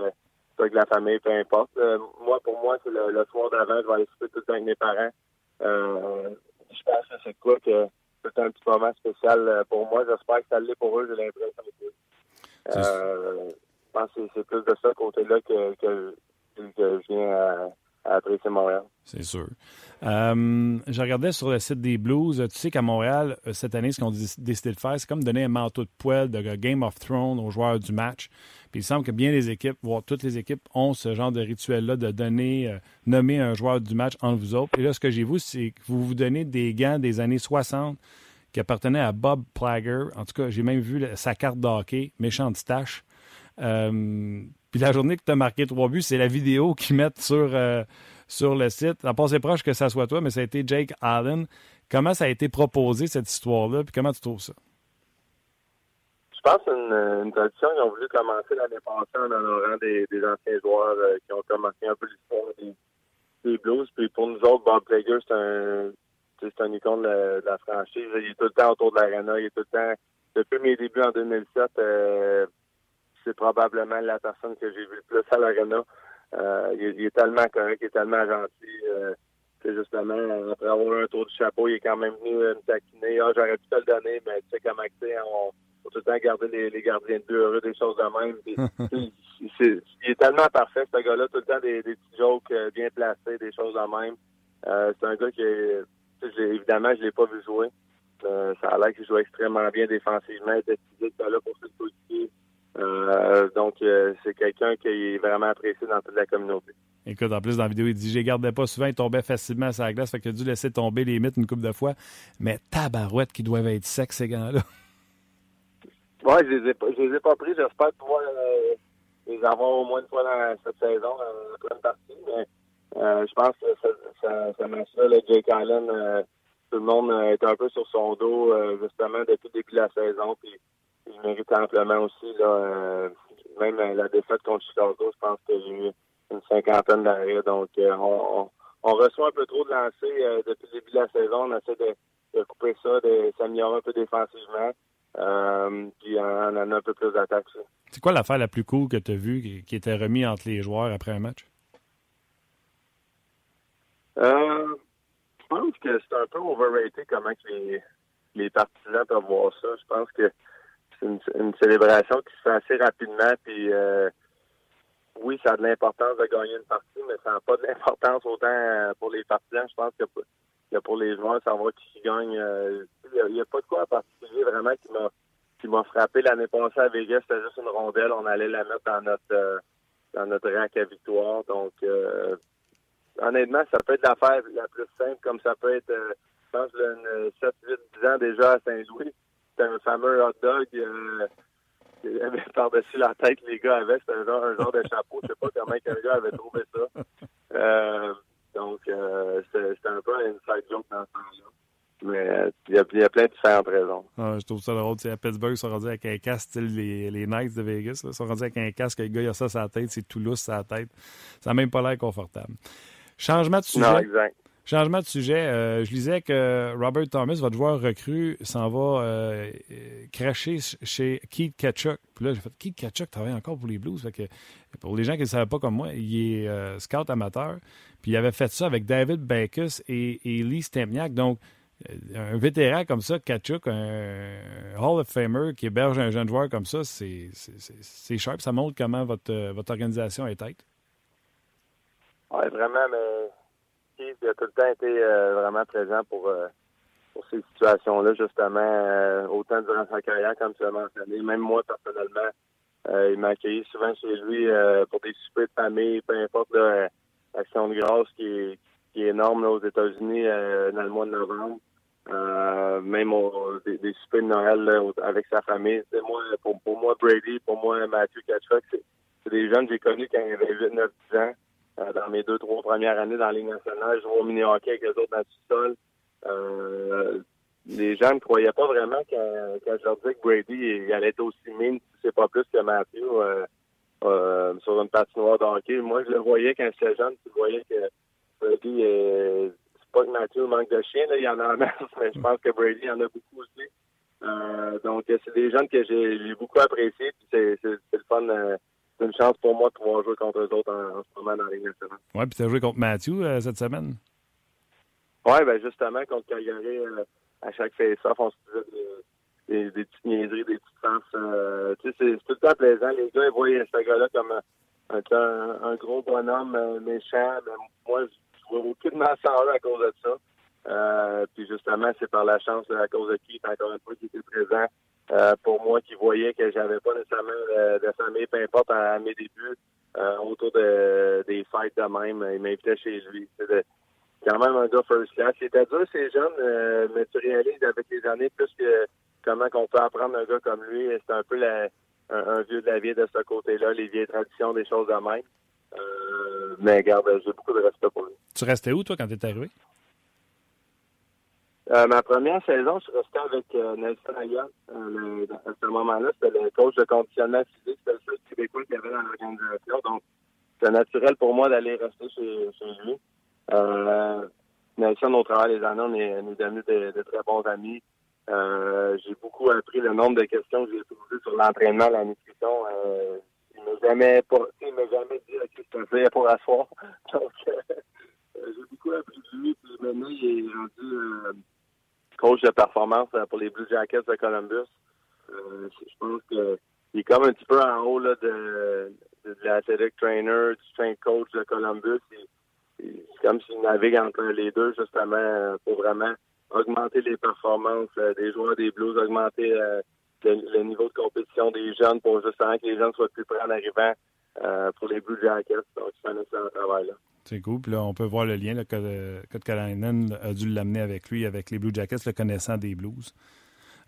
avec la famille, peu importe. Moi, pour moi, c'est le, soir d'avant, je vais aller souper tout le temps avec mes parents. Euh, je pense que c'est quoi que c'est un petit moment spécial euh, pour moi. J'espère que ça l'est pour eux, j'ai l'impression que euh, je pense que c'est plus de ce côté-là que, que, que je viens à Montréal. C'est sûr. Euh, je regardais sur le site des Blues. Tu sais qu'à Montréal, euh, cette année, ce qu'on a décidé de faire, c'est comme donner un manteau de poêle de Game of Thrones aux joueurs du match. Puis il semble que bien les équipes, voire toutes les équipes, ont ce genre de rituel-là de donner, euh, nommer un joueur du match entre vous autres. Et là, ce que j'ai vu, c'est que vous vous donnez des gants des années 60 qui appartenaient à Bob Plager. En tout cas, j'ai même vu sa carte d'hockey, méchante stache. Puis la journée que tu as marqué trois buts, c'est la vidéo qu'ils mettent sur sur le site. Ça passé proche que ça soit toi, mais ça a été Jake Allen. Comment ça a été proposé, cette histoire-là, puis comment tu trouves ça? Je pense que c'est une, tradition qu'ils ont voulu commencer l'année passée en honorant des, des anciens joueurs euh, qui ont commencé un peu l'histoire des, des, Blues. Puis pour nous autres, Bob Plager, c'est un c'est un icône de la, franchise. Il est tout le temps autour de l'arena. Il est tout le temps. Depuis mes débuts en 2007, euh, c'est probablement la personne que j'ai vue le plus à l'arena. Euh, il, est tellement correct, il est tellement gentil. Euh, c'est justement, après avoir un tour du chapeau, il est quand même venu me taquiner. Ah, j'aurais pu te le donner, mais tu sais comment c'est, on faut tout le temps garder les, gardiens de but heureux, des choses de même. il est tellement parfait, ce gars-là, tout le temps des, petits jokes euh, bien placés, des choses de même. c'est un gars qui est, évidemment, je l'ai pas vu jouer. ça a l'air qu'il joue extrêmement bien défensivement, il était physique, là pour se coéquipier. Euh, donc, euh, c'est quelqu'un qui est vraiment apprécié dans toute la communauté. Écoute, en plus, dans la vidéo, il dit Je gardais pas souvent, il tombait facilement sur la glace, fait qu'il a dû laisser tomber les mythes une couple de fois. Mais tabarouette qui doivent être secs, ces gars-là. Oui, je les ai je les ai pas pris. J'espère pouvoir euh, les avoir au moins une fois dans cette saison, en pleine partie. Mais je pense que ça, ça, le Jake Allen, tout le monde est un peu sur son dos, justement, depuis le début de la saison. Puis il mérite amplement aussi. Là, euh, même euh, la défaite contre Chicago, je pense qu'il y a eu une cinquantaine d'arrêts. Donc, euh, on, reçoit un peu trop de lancers depuis le début de la saison. On essaie de, couper ça, de s'améliorer un peu défensivement. puis on en a un peu plus d'attaque. C'est quoi l'affaire la plus cool que tu as vue qui, était remis entre les joueurs après un match? je pense que c'est un peu overrated comment les, les partisans peuvent voir ça. Je pense que c'est une, célébration qui se fait assez rapidement. Puis euh, oui, ça a de l'importance de gagner une partie, mais ça n'a pas de l'importance autant euh, pour les partisans. Je pense que pour, les joueurs, savoir qui gagne. Euh, il n'y a, pas de quoi en particulier vraiment qui m'a qui m'a frappé l'année passée à Vegas. C'était juste une rondelle. On allait la mettre dans notre dans notre rack à victoire. Donc honnêtement, ça peut être l'affaire la plus simple, comme ça peut être, je pense, 7, 8, 10 ans déjà à Saint-Louis c'était un fameux hot dog euh, par-dessus la tête les gars avaient. C'était un genre, un genre de chapeau. Je sais pas comment un gars avait trouvé ça. Euh, donc, euh, c'était un peu un inside joke dans ce temps-là. Mais il y, il y a plein de différentes raisons. Ah, je trouve ça drôle. À Pittsburgh, ils sont rendus avec un casque, style les, les Knights de Vegas. Là, ils sont rendus avec un casque, le gars, il a ça sur la tête, c'est tout lousse sur la tête. Ça n'a même pas l'air confortable. Changement de sujet. Non, exact. Changement de sujet. Euh, je lisais que Robert Thomas, votre joueur recru, s'en va euh, cracher chez Keith Ketchuk. Puis là, j'ai fait Keith Ketchuk travaille encore pour les Blues. Pour les gens qui ne savaient pas comme moi, il est euh, scout amateur. Puis il avait fait ça avec David Backus et, Lee Stempniak. Donc, un vétéran comme ça, Kachuk, un Hall of Famer qui héberge un jeune joueur comme ça, c'est sharp. Ça montre comment votre, votre organisation est tête. Oui, vraiment, mais Keith a tout le temps été euh, vraiment présent pour, euh, pour ces situations-là, justement, euh, autant durant sa carrière, comme tu l'as mentionné. Même moi, personnellement, il m'a accueilli souvent chez lui pour des soupers de famille, peu importe l'action de grâce qui est, énorme aux États-Unis dans le mois de novembre. même des, des, de Noël avec sa famille. Pour, moi, Brady, pour moi, Matthew Katchuk, c'est des jeunes que j'ai connus quand ils avaient 8, 9, 10 ans. Euh, dans mes deux, trois premières années dans la Ligue nationale. Je jouais au mini-hockey avec les autres dans le sous-sol. Euh, les gens ne croyaient pas vraiment quand, quand, je leur disais que Brady il allait être aussi mine, si c'est pas plus que Matthew, euh, euh, sur une patinoire de hockey. Moi, je le voyais quand j'étais jeune, tu voyais que Brady, c'est pas que Matthew manque de chien, là, il y en a en masse, mais je pense que Brady en a beaucoup aussi. Euh, donc, c'est des jeunes que j'ai beaucoup appréciés, c'est le fun c'est une chance pour moi de pouvoir jouer contre eux autres en, ce moment dans la Ligue nationale. Oui, puis tu as joué contre Matthew euh, cette semaine? Oui, ben justement, contre Calgary, euh, à chaque face-off, on se faisait des, des, petites niaiseries, des petites sens. Euh, tu sais, c'est tout le temps plaisant. Les gars, ils voient ce gars-là comme un, un, gros bonhomme méchant. Mais moi, je vois aucunement ça à cause de ça. puis justement, c'est par la chance, à cause de qui, encore une fois, qui était présent. Euh, pour moi qui voyait que j'avais pas nécessairement de, famille, peu importe à, mes débuts, euh, autour de, des fêtes de même, il m'invitait chez lui. C'est quand même un gars first class. C'était dur, ces jeunes, euh, mais tu réalises avec les années plus que comment qu'on peut apprendre un gars comme lui. C'est un peu la, un, vieux de la vie de ce côté-là, les vieilles traditions, des choses de même. mais regarde, j'ai beaucoup de respect pour lui. Tu restais où, toi, quand tu es arrivé? Euh, ma première saison, je suis resté avec euh, Nelson Ayat. Euh, à ce moment-là, c'était le coach de conditionnement physique. C'était le seul Québécois qu'il y avait dans l'organisation. Donc, c'est naturel pour moi d'aller rester chez, chez lui. Nelson, au travers des années, on est, devenus de, très bons amis. j'ai beaucoup appris le nombre de questions que j'ai posées sur l'entraînement, la nutrition. il m'a jamais, jamais dit ce que je faisais pour asseoir. Donc, j'ai beaucoup appris de lui. Puis maintenant, il est rendu coach de performance euh, pour les Blue Jackets de Columbus. Euh, je pense qu'il est comme un petit peu en haut là, de, de, l'athletic trainer, du strength coach de Columbus. C'est comme s'il navigue entre les deux, justement, euh, pour vraiment augmenter les performances des joueurs des Blues, augmenter le, niveau de compétition des jeunes pour justement que les jeunes soient plus près en arrivant pour les Blue Jackets. Donc, c'est un excellent travail. Là. C'est cool. Puis là, on peut voir le lien là, que Kalainen a dû l'amener avec lui, avec les Blue Jackets, le connaissant des Blues.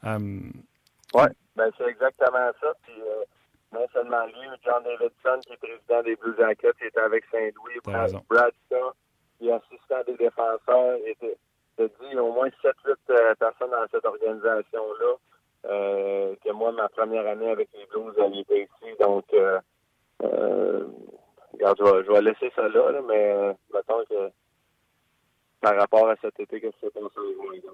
Um, oui, ben, c'est exactement ça. Puis euh, non seulement lui, John Davidson, qui est président des Blue Jackets, qui était avec Saint-Louis, Brad, Brad qui est assistant des défenseurs, et te dit au moins 7-8 euh, personnes dans cette organisation-là. Euh, que moi, ma première année avec les Blues, elle était ici. Donc, euh, Regarde, je vais, laisser ça là, mais euh, mettons que par rapport à cet été, que c'est passé avec moi,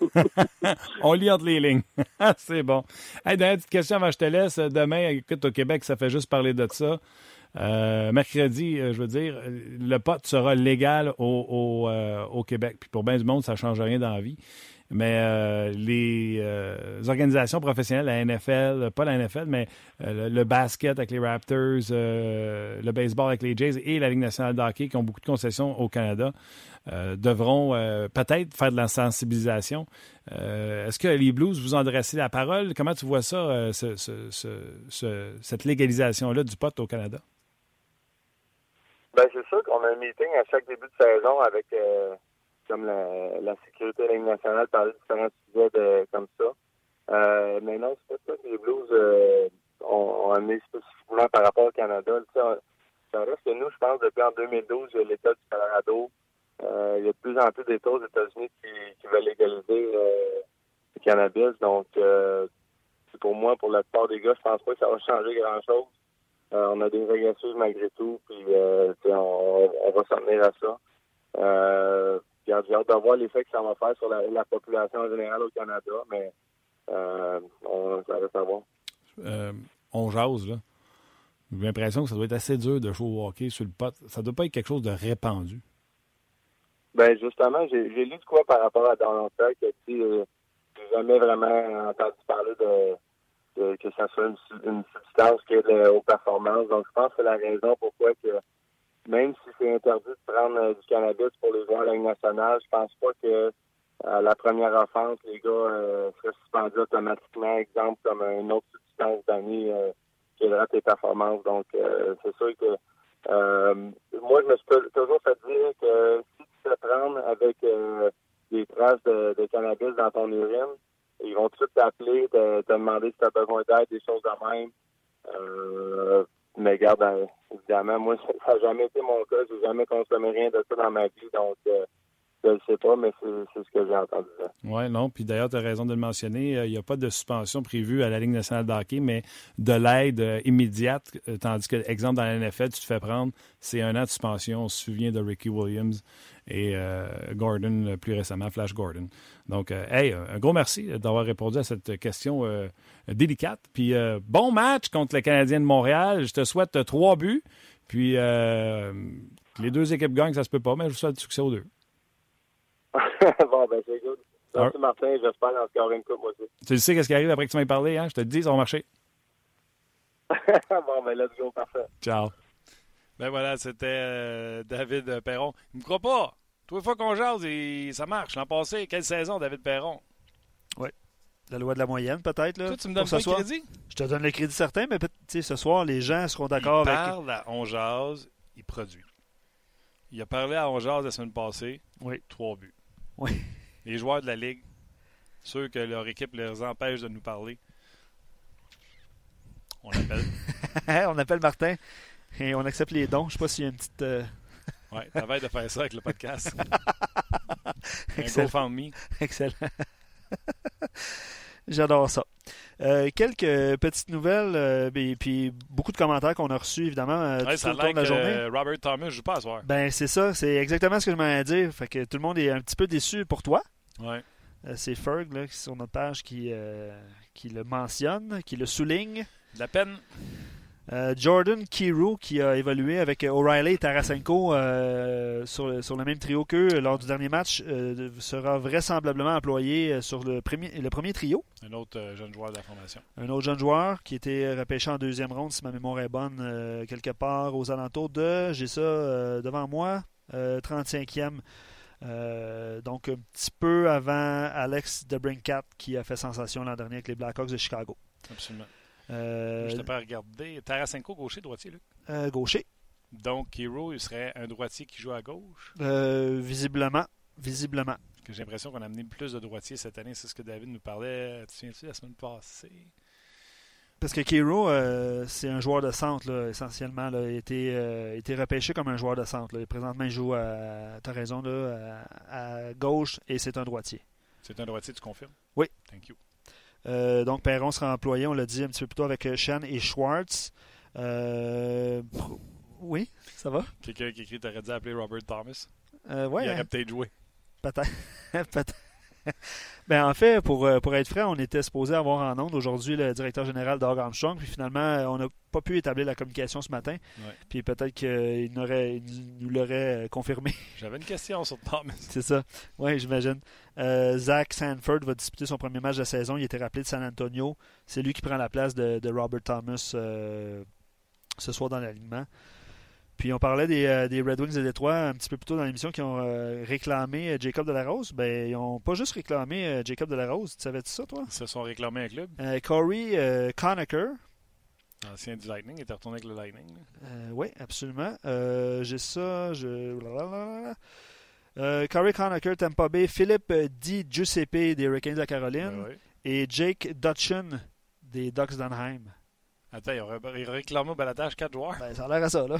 On lit entre les lignes. c'est bon. Hey, dernière petite question avant que je te laisse. Demain, écoute, au Québec, ça fait juste parler de ça. Euh, mercredi, euh, je veux dire, le pot sera légal au, au, Québec. Puis pour bien du monde, ça ne change rien dans la vie mais euh, les euh, organisations professionnelles, la NFL, pas la NFL, mais euh, le, basket avec les Raptors, le baseball avec les Jays et la Ligue nationale de hockey, qui ont beaucoup de concessions au Canada, devront peut-être faire de la sensibilisation. Est-ce que les Blues vous ont adressé la parole? Comment tu vois ça, cette légalisation-là du pot au Canada? Ben, c'est sûr qu'on a un meeting à chaque début de saison avec comme la, la sécurité de nationale, parler de différents sujets de, comme ça. Euh, mais non, c'est pas ça que les Blues euh, ont, amené spécifiquement par rapport au Canada. Ça, ça reste que nous, je pense, depuis en 2012, l'État du Colorado, euh, il y a de plus en plus d'États aux États-Unis qui, veulent légaliser euh, du cannabis. Donc, pour moi, pour la plupart des gars, je pense pas que ça va changer grand-chose. On a des régresseuses malgré tout, puis on, on va s'en tenir à ça. J'ai hâte de voir l'effet que ça va faire sur la, la population en général au Canada, mais euh, on, ça reste à voir. Euh, on jase, là. J'ai l'impression que ça doit être assez dur de jouer au hockey sur le pot. Ça doit pas être quelque chose de répandu. Ben justement, j'ai lu de quoi par rapport à Donald Trump que tu euh, jamais vraiment entendu parler de, de- que ça soit une, su- une substance qui aide euh, aux performances. Donc je pense que c'est la raison pourquoi que même si c'est interdit de prendre euh, du cannabis pour les joueurs de la nationale, je pense pas que à la première offense, les gars euh, seraient suspendus automatiquement, exemple comme une autre substance d'année euh, qui aidera tes performances. Donc euh, c'est sûr que euh, moi, je me suis tou- toujours fait dire que si tu te prendre avec euh, des traces de, de cannabis dans ton urine, ils vont tout t'appeler, te, te demander si tu as besoin d'aide, des choses de même. Mais regarde, euh, évidemment, moi, ça n'a jamais été mon cas. J'ai jamais consommé rien de ça dans ma vie, donc euh, je ne sais pas, mais c'est ce que j'ai entendu. Oui, non. Puis d'ailleurs, tu as raison de le mentionner. euh, Il n'y a pas de suspension prévue à la Ligue nationale de hockey, mais de l'aide immédiate. Tandis que, exemple, dans la NFL, tu te fais prendre, c'est un an de suspension. On se souvient de Ricky Williams et euh, Gordon euh, plus récemment, Flash Gordon. Donc, euh, hey, un gros merci d'avoir répondu à cette question délicate. Puis, bon match contre le Canadien de Montréal. Je te souhaite trois buts. Puis, les deux équipes gagnent, ça se peut pas, mais je vous souhaite du succès aux deux. bon, ben c'est good. Merci Martin, j'espère en scorer une coupe moi aussi. Tu sais qu'est-ce qui arrive après que tu m'aies parlé, hein? Je te le dis, ça va marcher. bon, ben let's go, parfait. Ciao. Ben voilà, c'était euh, David Perron. Il me croit pas. Les fois qu'on jase, il- ça marche. L'an passé, quelle saison, David Perron? Oui. La loi de la moyenne, peut-être. là, Toi, tu me donnes pas le crédit? Je te donne le crédit certain, mais peut- tu sais, ce soir, les gens seront Il d'accord avec. parle à On jase, il produit. Il a parlé à On jase la semaine passée. Oui. Trois buts. Oui. Les joueurs de la Ligue, ceux que leur équipe les empêche de nous parler, on appelle. on appelle Martin et on accepte les dons. Je sais pas s'il y a une petite. euh, Oui, t'avais de faire ça avec le podcast. Un Excellent. GoFundMe. Excellent. J'adore ça. Euh, quelques petites nouvelles, euh, et puis beaucoup de commentaires qu'on a reçus, évidemment, euh, Ouais, tout ça au l'air de la journée. Robert Thomas joue pas à soir. Ben, c'est ça, c'est exactement ce que je m'en dire. Fait que tout le monde est un petit peu déçu pour toi. Ouais. C'est Ferg, là, sur notre page, qui, qui le mentionne, qui le souligne. De la peine. Euh, Jordan Kiro, qui a évolué avec O'Reilly et Tarasenko euh, sur, le, sur le même trio qu'eux lors du dernier match, euh, sera vraisemblablement employé sur le premier, le premier trio. Un autre jeune joueur de la formation. Un autre jeune joueur qui était repêché en deuxième ronde, si ma mémoire est bonne, quelque part aux alentours de, j'ai ça devant moi, euh, 35e. Euh, donc un petit peu avant Alex DeBrincat qui a fait sensation l'an dernier avec les Blackhawks de Chicago. Absolument. Euh, Je t'ai pas regardé. Tarasenko, gaucher, droitier, Luc? euh, gaucher. Donc, Kiro, il serait un droitier qui joue à gauche? Euh, visiblement. Visiblement. J'ai l'impression qu'on a amené plus de droitiers cette année. C'est ce que David nous parlait. Tu te souviens-tu la semaine passée? Parce que Kiro, euh, c'est un joueur de centre, là, essentiellement. Là. Il a été, euh, été repêché comme un joueur de centre. Là. Présentement, il joue à, t'as raison, là, à, à gauche et c'est un droitier. C'est un droitier, tu confirmes? Oui. Thank you. Euh, donc, Perron sera employé, on l'a dit un petit peu plus tôt, avec euh, Shan et Schwartz. Euh, oui, ça va? Quelqu'un qui écrit, t'aurais dû appeler Robert Thomas. Euh, ouais, il aurait hein. peut-être joué. Peut-être. Peut-être. Ben, en fait, pour, euh, pour être franc, on était supposé avoir en onde aujourd'hui le directeur général d'Org Armstrong, puis finalement, euh, on n'a pas pu établir la communication ce matin. Ouais. Puis peut-être qu'il il nous l'aurait euh, confirmé. J'avais une question sur Thomas. C'est ça. Oui, j'imagine. Euh, Zach Sanford va disputer son premier match de la saison. Il était rappelé de San Antonio. C'est lui qui prend la place de, de Robert Thomas euh, ce soir dans l'alignement. Puis on parlait des, euh, des Red Wings de Détroit un petit peu plus tôt dans l'émission qui ont euh, réclamé euh, Jacob Delarose. Ben, ils n'ont pas juste réclamé Jacob Delarose. Tu savais-tu ça, toi? Ils se sont réclamés un club. Euh, Corey euh, Conacher. Ancien du Lightning. Il était retourné avec le Lightning. oui, absolument. J'ai ça. Je... Corey Conacher, Tampa Bay. Philippe Di Giuseppe des Hurricanes de la Caroline. Ben ouais. Et Jake Dutchin des Ducks d'Anaheim. Attends, il aurait, il réclamé au balatage quatre joueurs. Ben, ça a l'air à ça, là.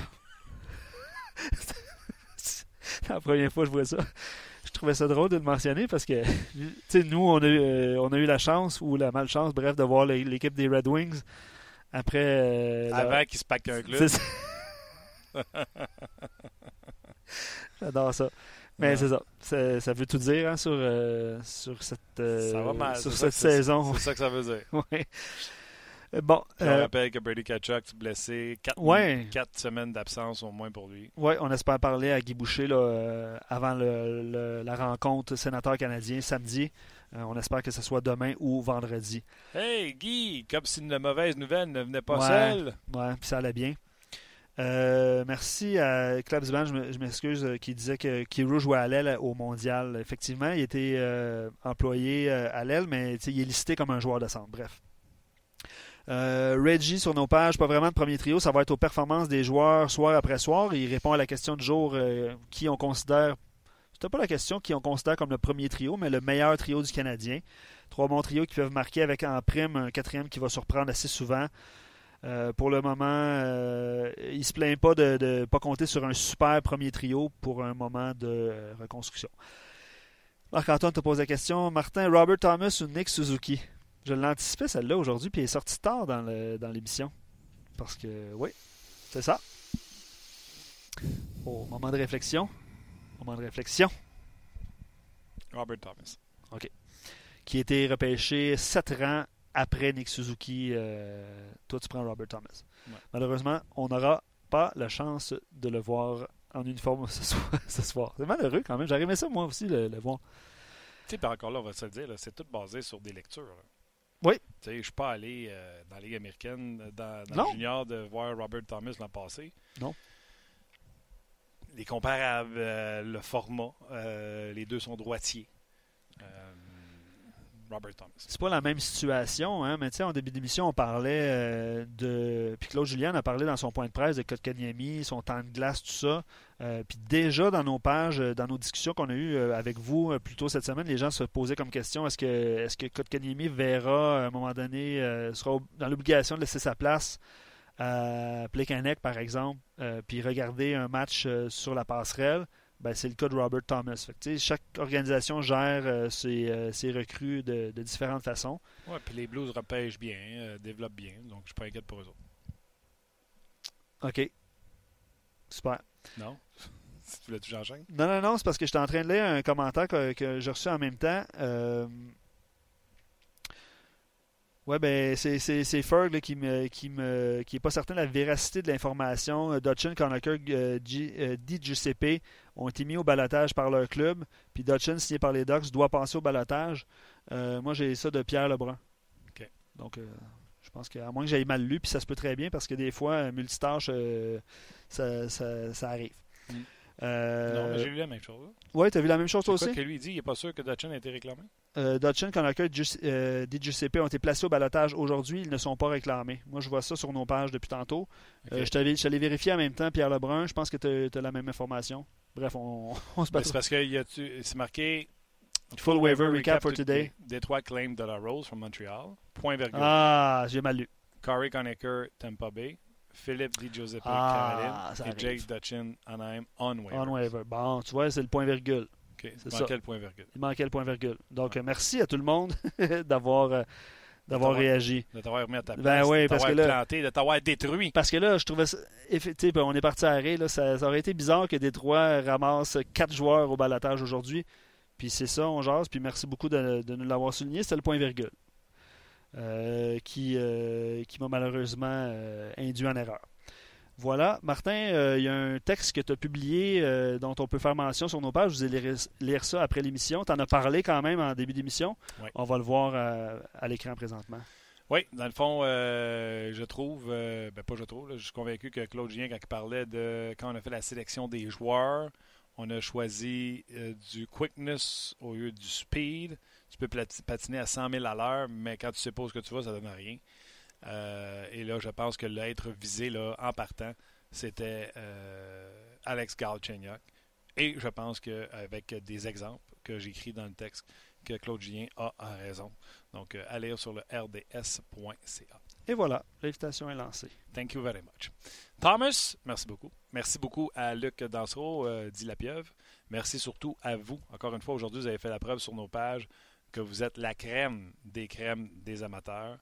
La première fois que je vois ça. Je trouvais ça drôle de le mentionner parce que tu sais, nous, on a, eu, on a eu la chance ou la malchance, bref, de voir l'équipe des Red Wings après. euh, la- Avant qu'il se pack un club. J'adore ça. Mais Ouais. c'est ça. Ça, ça veut tout dire hein, sur, euh, sur cette, euh, Ça va mal. sur ça cette saison. C'est ça que ça veut dire. Ouais. Euh, Bon, On euh, rappelle que Brady Kachuk blessé, quatre, Ouais. quatre semaines d'absence au moins pour lui. ouais, on espère parler à Guy Boucher là, euh, avant le- le- la rencontre sénateur canadien samedi. Euh, on espère que ce soit demain ou vendredi. Hey Guy, comme si une mauvaise nouvelle ne venait pas Ouais. seule. Ouais, puis ça allait bien. Merci à Klapsban, je me- je m'excuse, qui disait que Kiro jouait à l'aile au mondial. Effectivement, il était employé à l'aile, mais il est listé comme un joueur de centre. Bref. Euh, Reggie sur nos pages, pas vraiment de premier trio, ça va être aux performances des joueurs soir après soir. Il répond à la question du jour euh, qui on considère, c'était pas la question qui on considère comme le premier trio, mais le meilleur trio du Canadien. Trois bons trios qui peuvent marquer avec en prime un quatrième qui va surprendre assez souvent. Euh, pour le moment, il se plaint pas de ne pas compter sur un super premier trio pour un moment de reconstruction. Marc-Antoine te pose la question. Martin, Robert Thomas ou Nick Suzuki? Je l'anticipais celle-là aujourd'hui, puis il est sorti tard dans le- dans l'émission. Parce que, oui, c'est ça. Au moment de réflexion. Moment de réflexion. Robert Thomas. Qui a été repêché sept rangs après Nick Suzuki. euh, toi, tu prends Robert Thomas. Ouais. Malheureusement, on n'aura pas la chance de le voir en uniforme ce soir. ce soir. C'est malheureux quand même. J'aurais aimé ça moi aussi, le, le voir. Tu sais, encore là, on va se le dire, là, c'est tout basé sur des lectures. là. Oui. Tu sais, je suis pas allé euh, dans la Ligue américaine, euh, dans, le junior, de voir Robert Thomas l'an passé. Non. Les comparables, euh, le format, euh, les deux sont droitiers. Robert Thomas. C'est pas la même situation, hein, mais tu sais, en début d'émission, on parlait euh, de. Puis Claude Julien a parlé dans son point de presse de Kotkaniemi, son temps de glace, tout ça. Euh, puis déjà, dans nos pages, euh, dans nos discussions qu'on a eues avec vous plus tôt cette semaine, les gens se posaient comme question est-ce que, est-ce que Kotkaniemi verra, à un moment donné, sera dans l'obligation de laisser sa place à Plekanec, par exemple, puis regarder un match sur la passerelle? Ben, c'est le cas de Robert Thomas. Fait que, chaque organisation gère euh, ses, euh, ses recrues de, de différentes façons. Ouais, puis les Blues repêchent bien, euh, développent bien, donc je suis pas inquiète pour eux autres. OK. Super. Non? Si tu voulais tout j'enchaîne? Non, non, non, c'est parce que j'étais en train de lire un commentaire que, que j'ai reçu en même temps. Euh... Ouais, ben, c'est, c'est, c'est Ferg là, qui me, qui me, qui est pas certain de la véracité de l'information. Euh, Dutchin, Conacher, euh, euh, Di Giuseppe ont été mis au balotage par leur club. Puis Dutchin, signé par les Ducks, doit passer au balotage. Euh, moi, j'ai ça de Pierre Lebrun. OK. Donc, euh, je pense qu'à moins que j'aille mal lu, puis ça se peut très bien parce que des fois, euh, multitâche, euh, ça, ça, ça arrive. Mm. Euh, Non, mais j'ai lu la même chose. Ouais, t'as vu la même chose toi C'est aussi? quoi que lui il dit? Il n'est pas sûr que Dutchin a été réclamé? Euh, Dutchin, Conacher euh, Giuseppe ont été placés au balotage aujourd'hui. Ils ne sont pas réclamés. Moi, je vois ça sur nos pages depuis tantôt. Euh, Ok. je t'avais- je t'allais vérifier en même temps, Pierre Lebrun. Je pense que tu as, la même information. Bref, on, on se bat. c'est parce que c'est marqué Full waiver recap for today. Détroit claim de la Rose from Montreal. Point virgule. Ah, j'ai mal lu. Corey Conacher, Tampa Bay. Philippe Di Giuseppe, Ah, Caroline. Et. Jake Dutchin, Anaheim, on waiver. On waiver. Bon, tu vois, c'est le point virgule. OK. C'est Dans ça. quel point virgule? Il manquait le point virgule. Donc, merci à tout le monde d'avoir euh, d'avoir réagi. De t'avoir remis à ta Ben place, oui, de parce que là- planté, de t'avoir détruit. Parce que là, je trouvais ça. sais, on est parti à arrêt. Là, ça, ça aurait été bizarre que Détroit ramasse quatre joueurs au balotage aujourd'hui. Puis c'est ça, on jase. Puis merci beaucoup de, de nous l'avoir souligné. C'était le point virgule. Euh, qui euh, qui m'a malheureusement euh, induit en erreur. Voilà. Martin, euh, il y a un texte que tu as publié euh, dont on peut faire mention sur nos pages. Vous allez lire, lire ça après l'émission. Tu en as parlé quand même en début d'émission. Oui. On va le voir euh, à l'écran présentement. Oui, dans le fond, je trouve, ben pas je trouve, là, je suis convaincu que Claude Gien, quand il parlait de quand on a fait la sélection des joueurs, on a choisi du quickness au lieu du speed. Tu peux patiner à 100 000 à l'heure, mais quand tu sais pas où que tu vas, ça donne rien. Euh, et là, je pense que l'être visé là, en partant, c'était euh, Alex Galchenyuk. Et je pense qu'avec des exemples que j'écris dans le texte, que Claude Gien a, a raison. Donc, euh, lire sur le rds.ca. Et voilà, l'invitation est lancée. Thank you very much. Thomas, merci beaucoup. Merci beaucoup à Luc Dansereau, euh, dit la pieuvre. Merci surtout à vous. Encore une fois, aujourd'hui, vous avez fait la preuve sur nos pages que vous êtes la crème des crèmes des amateurs.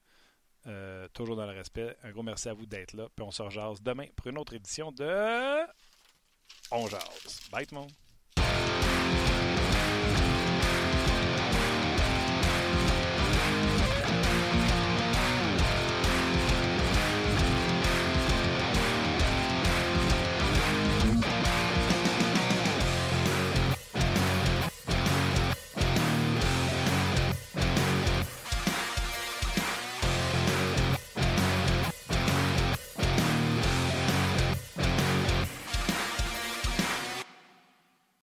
Euh, toujours dans le respect. Un gros merci à vous d'être là. Puis on se rejase demain pour une autre édition de On Jase. Bye tout le monde.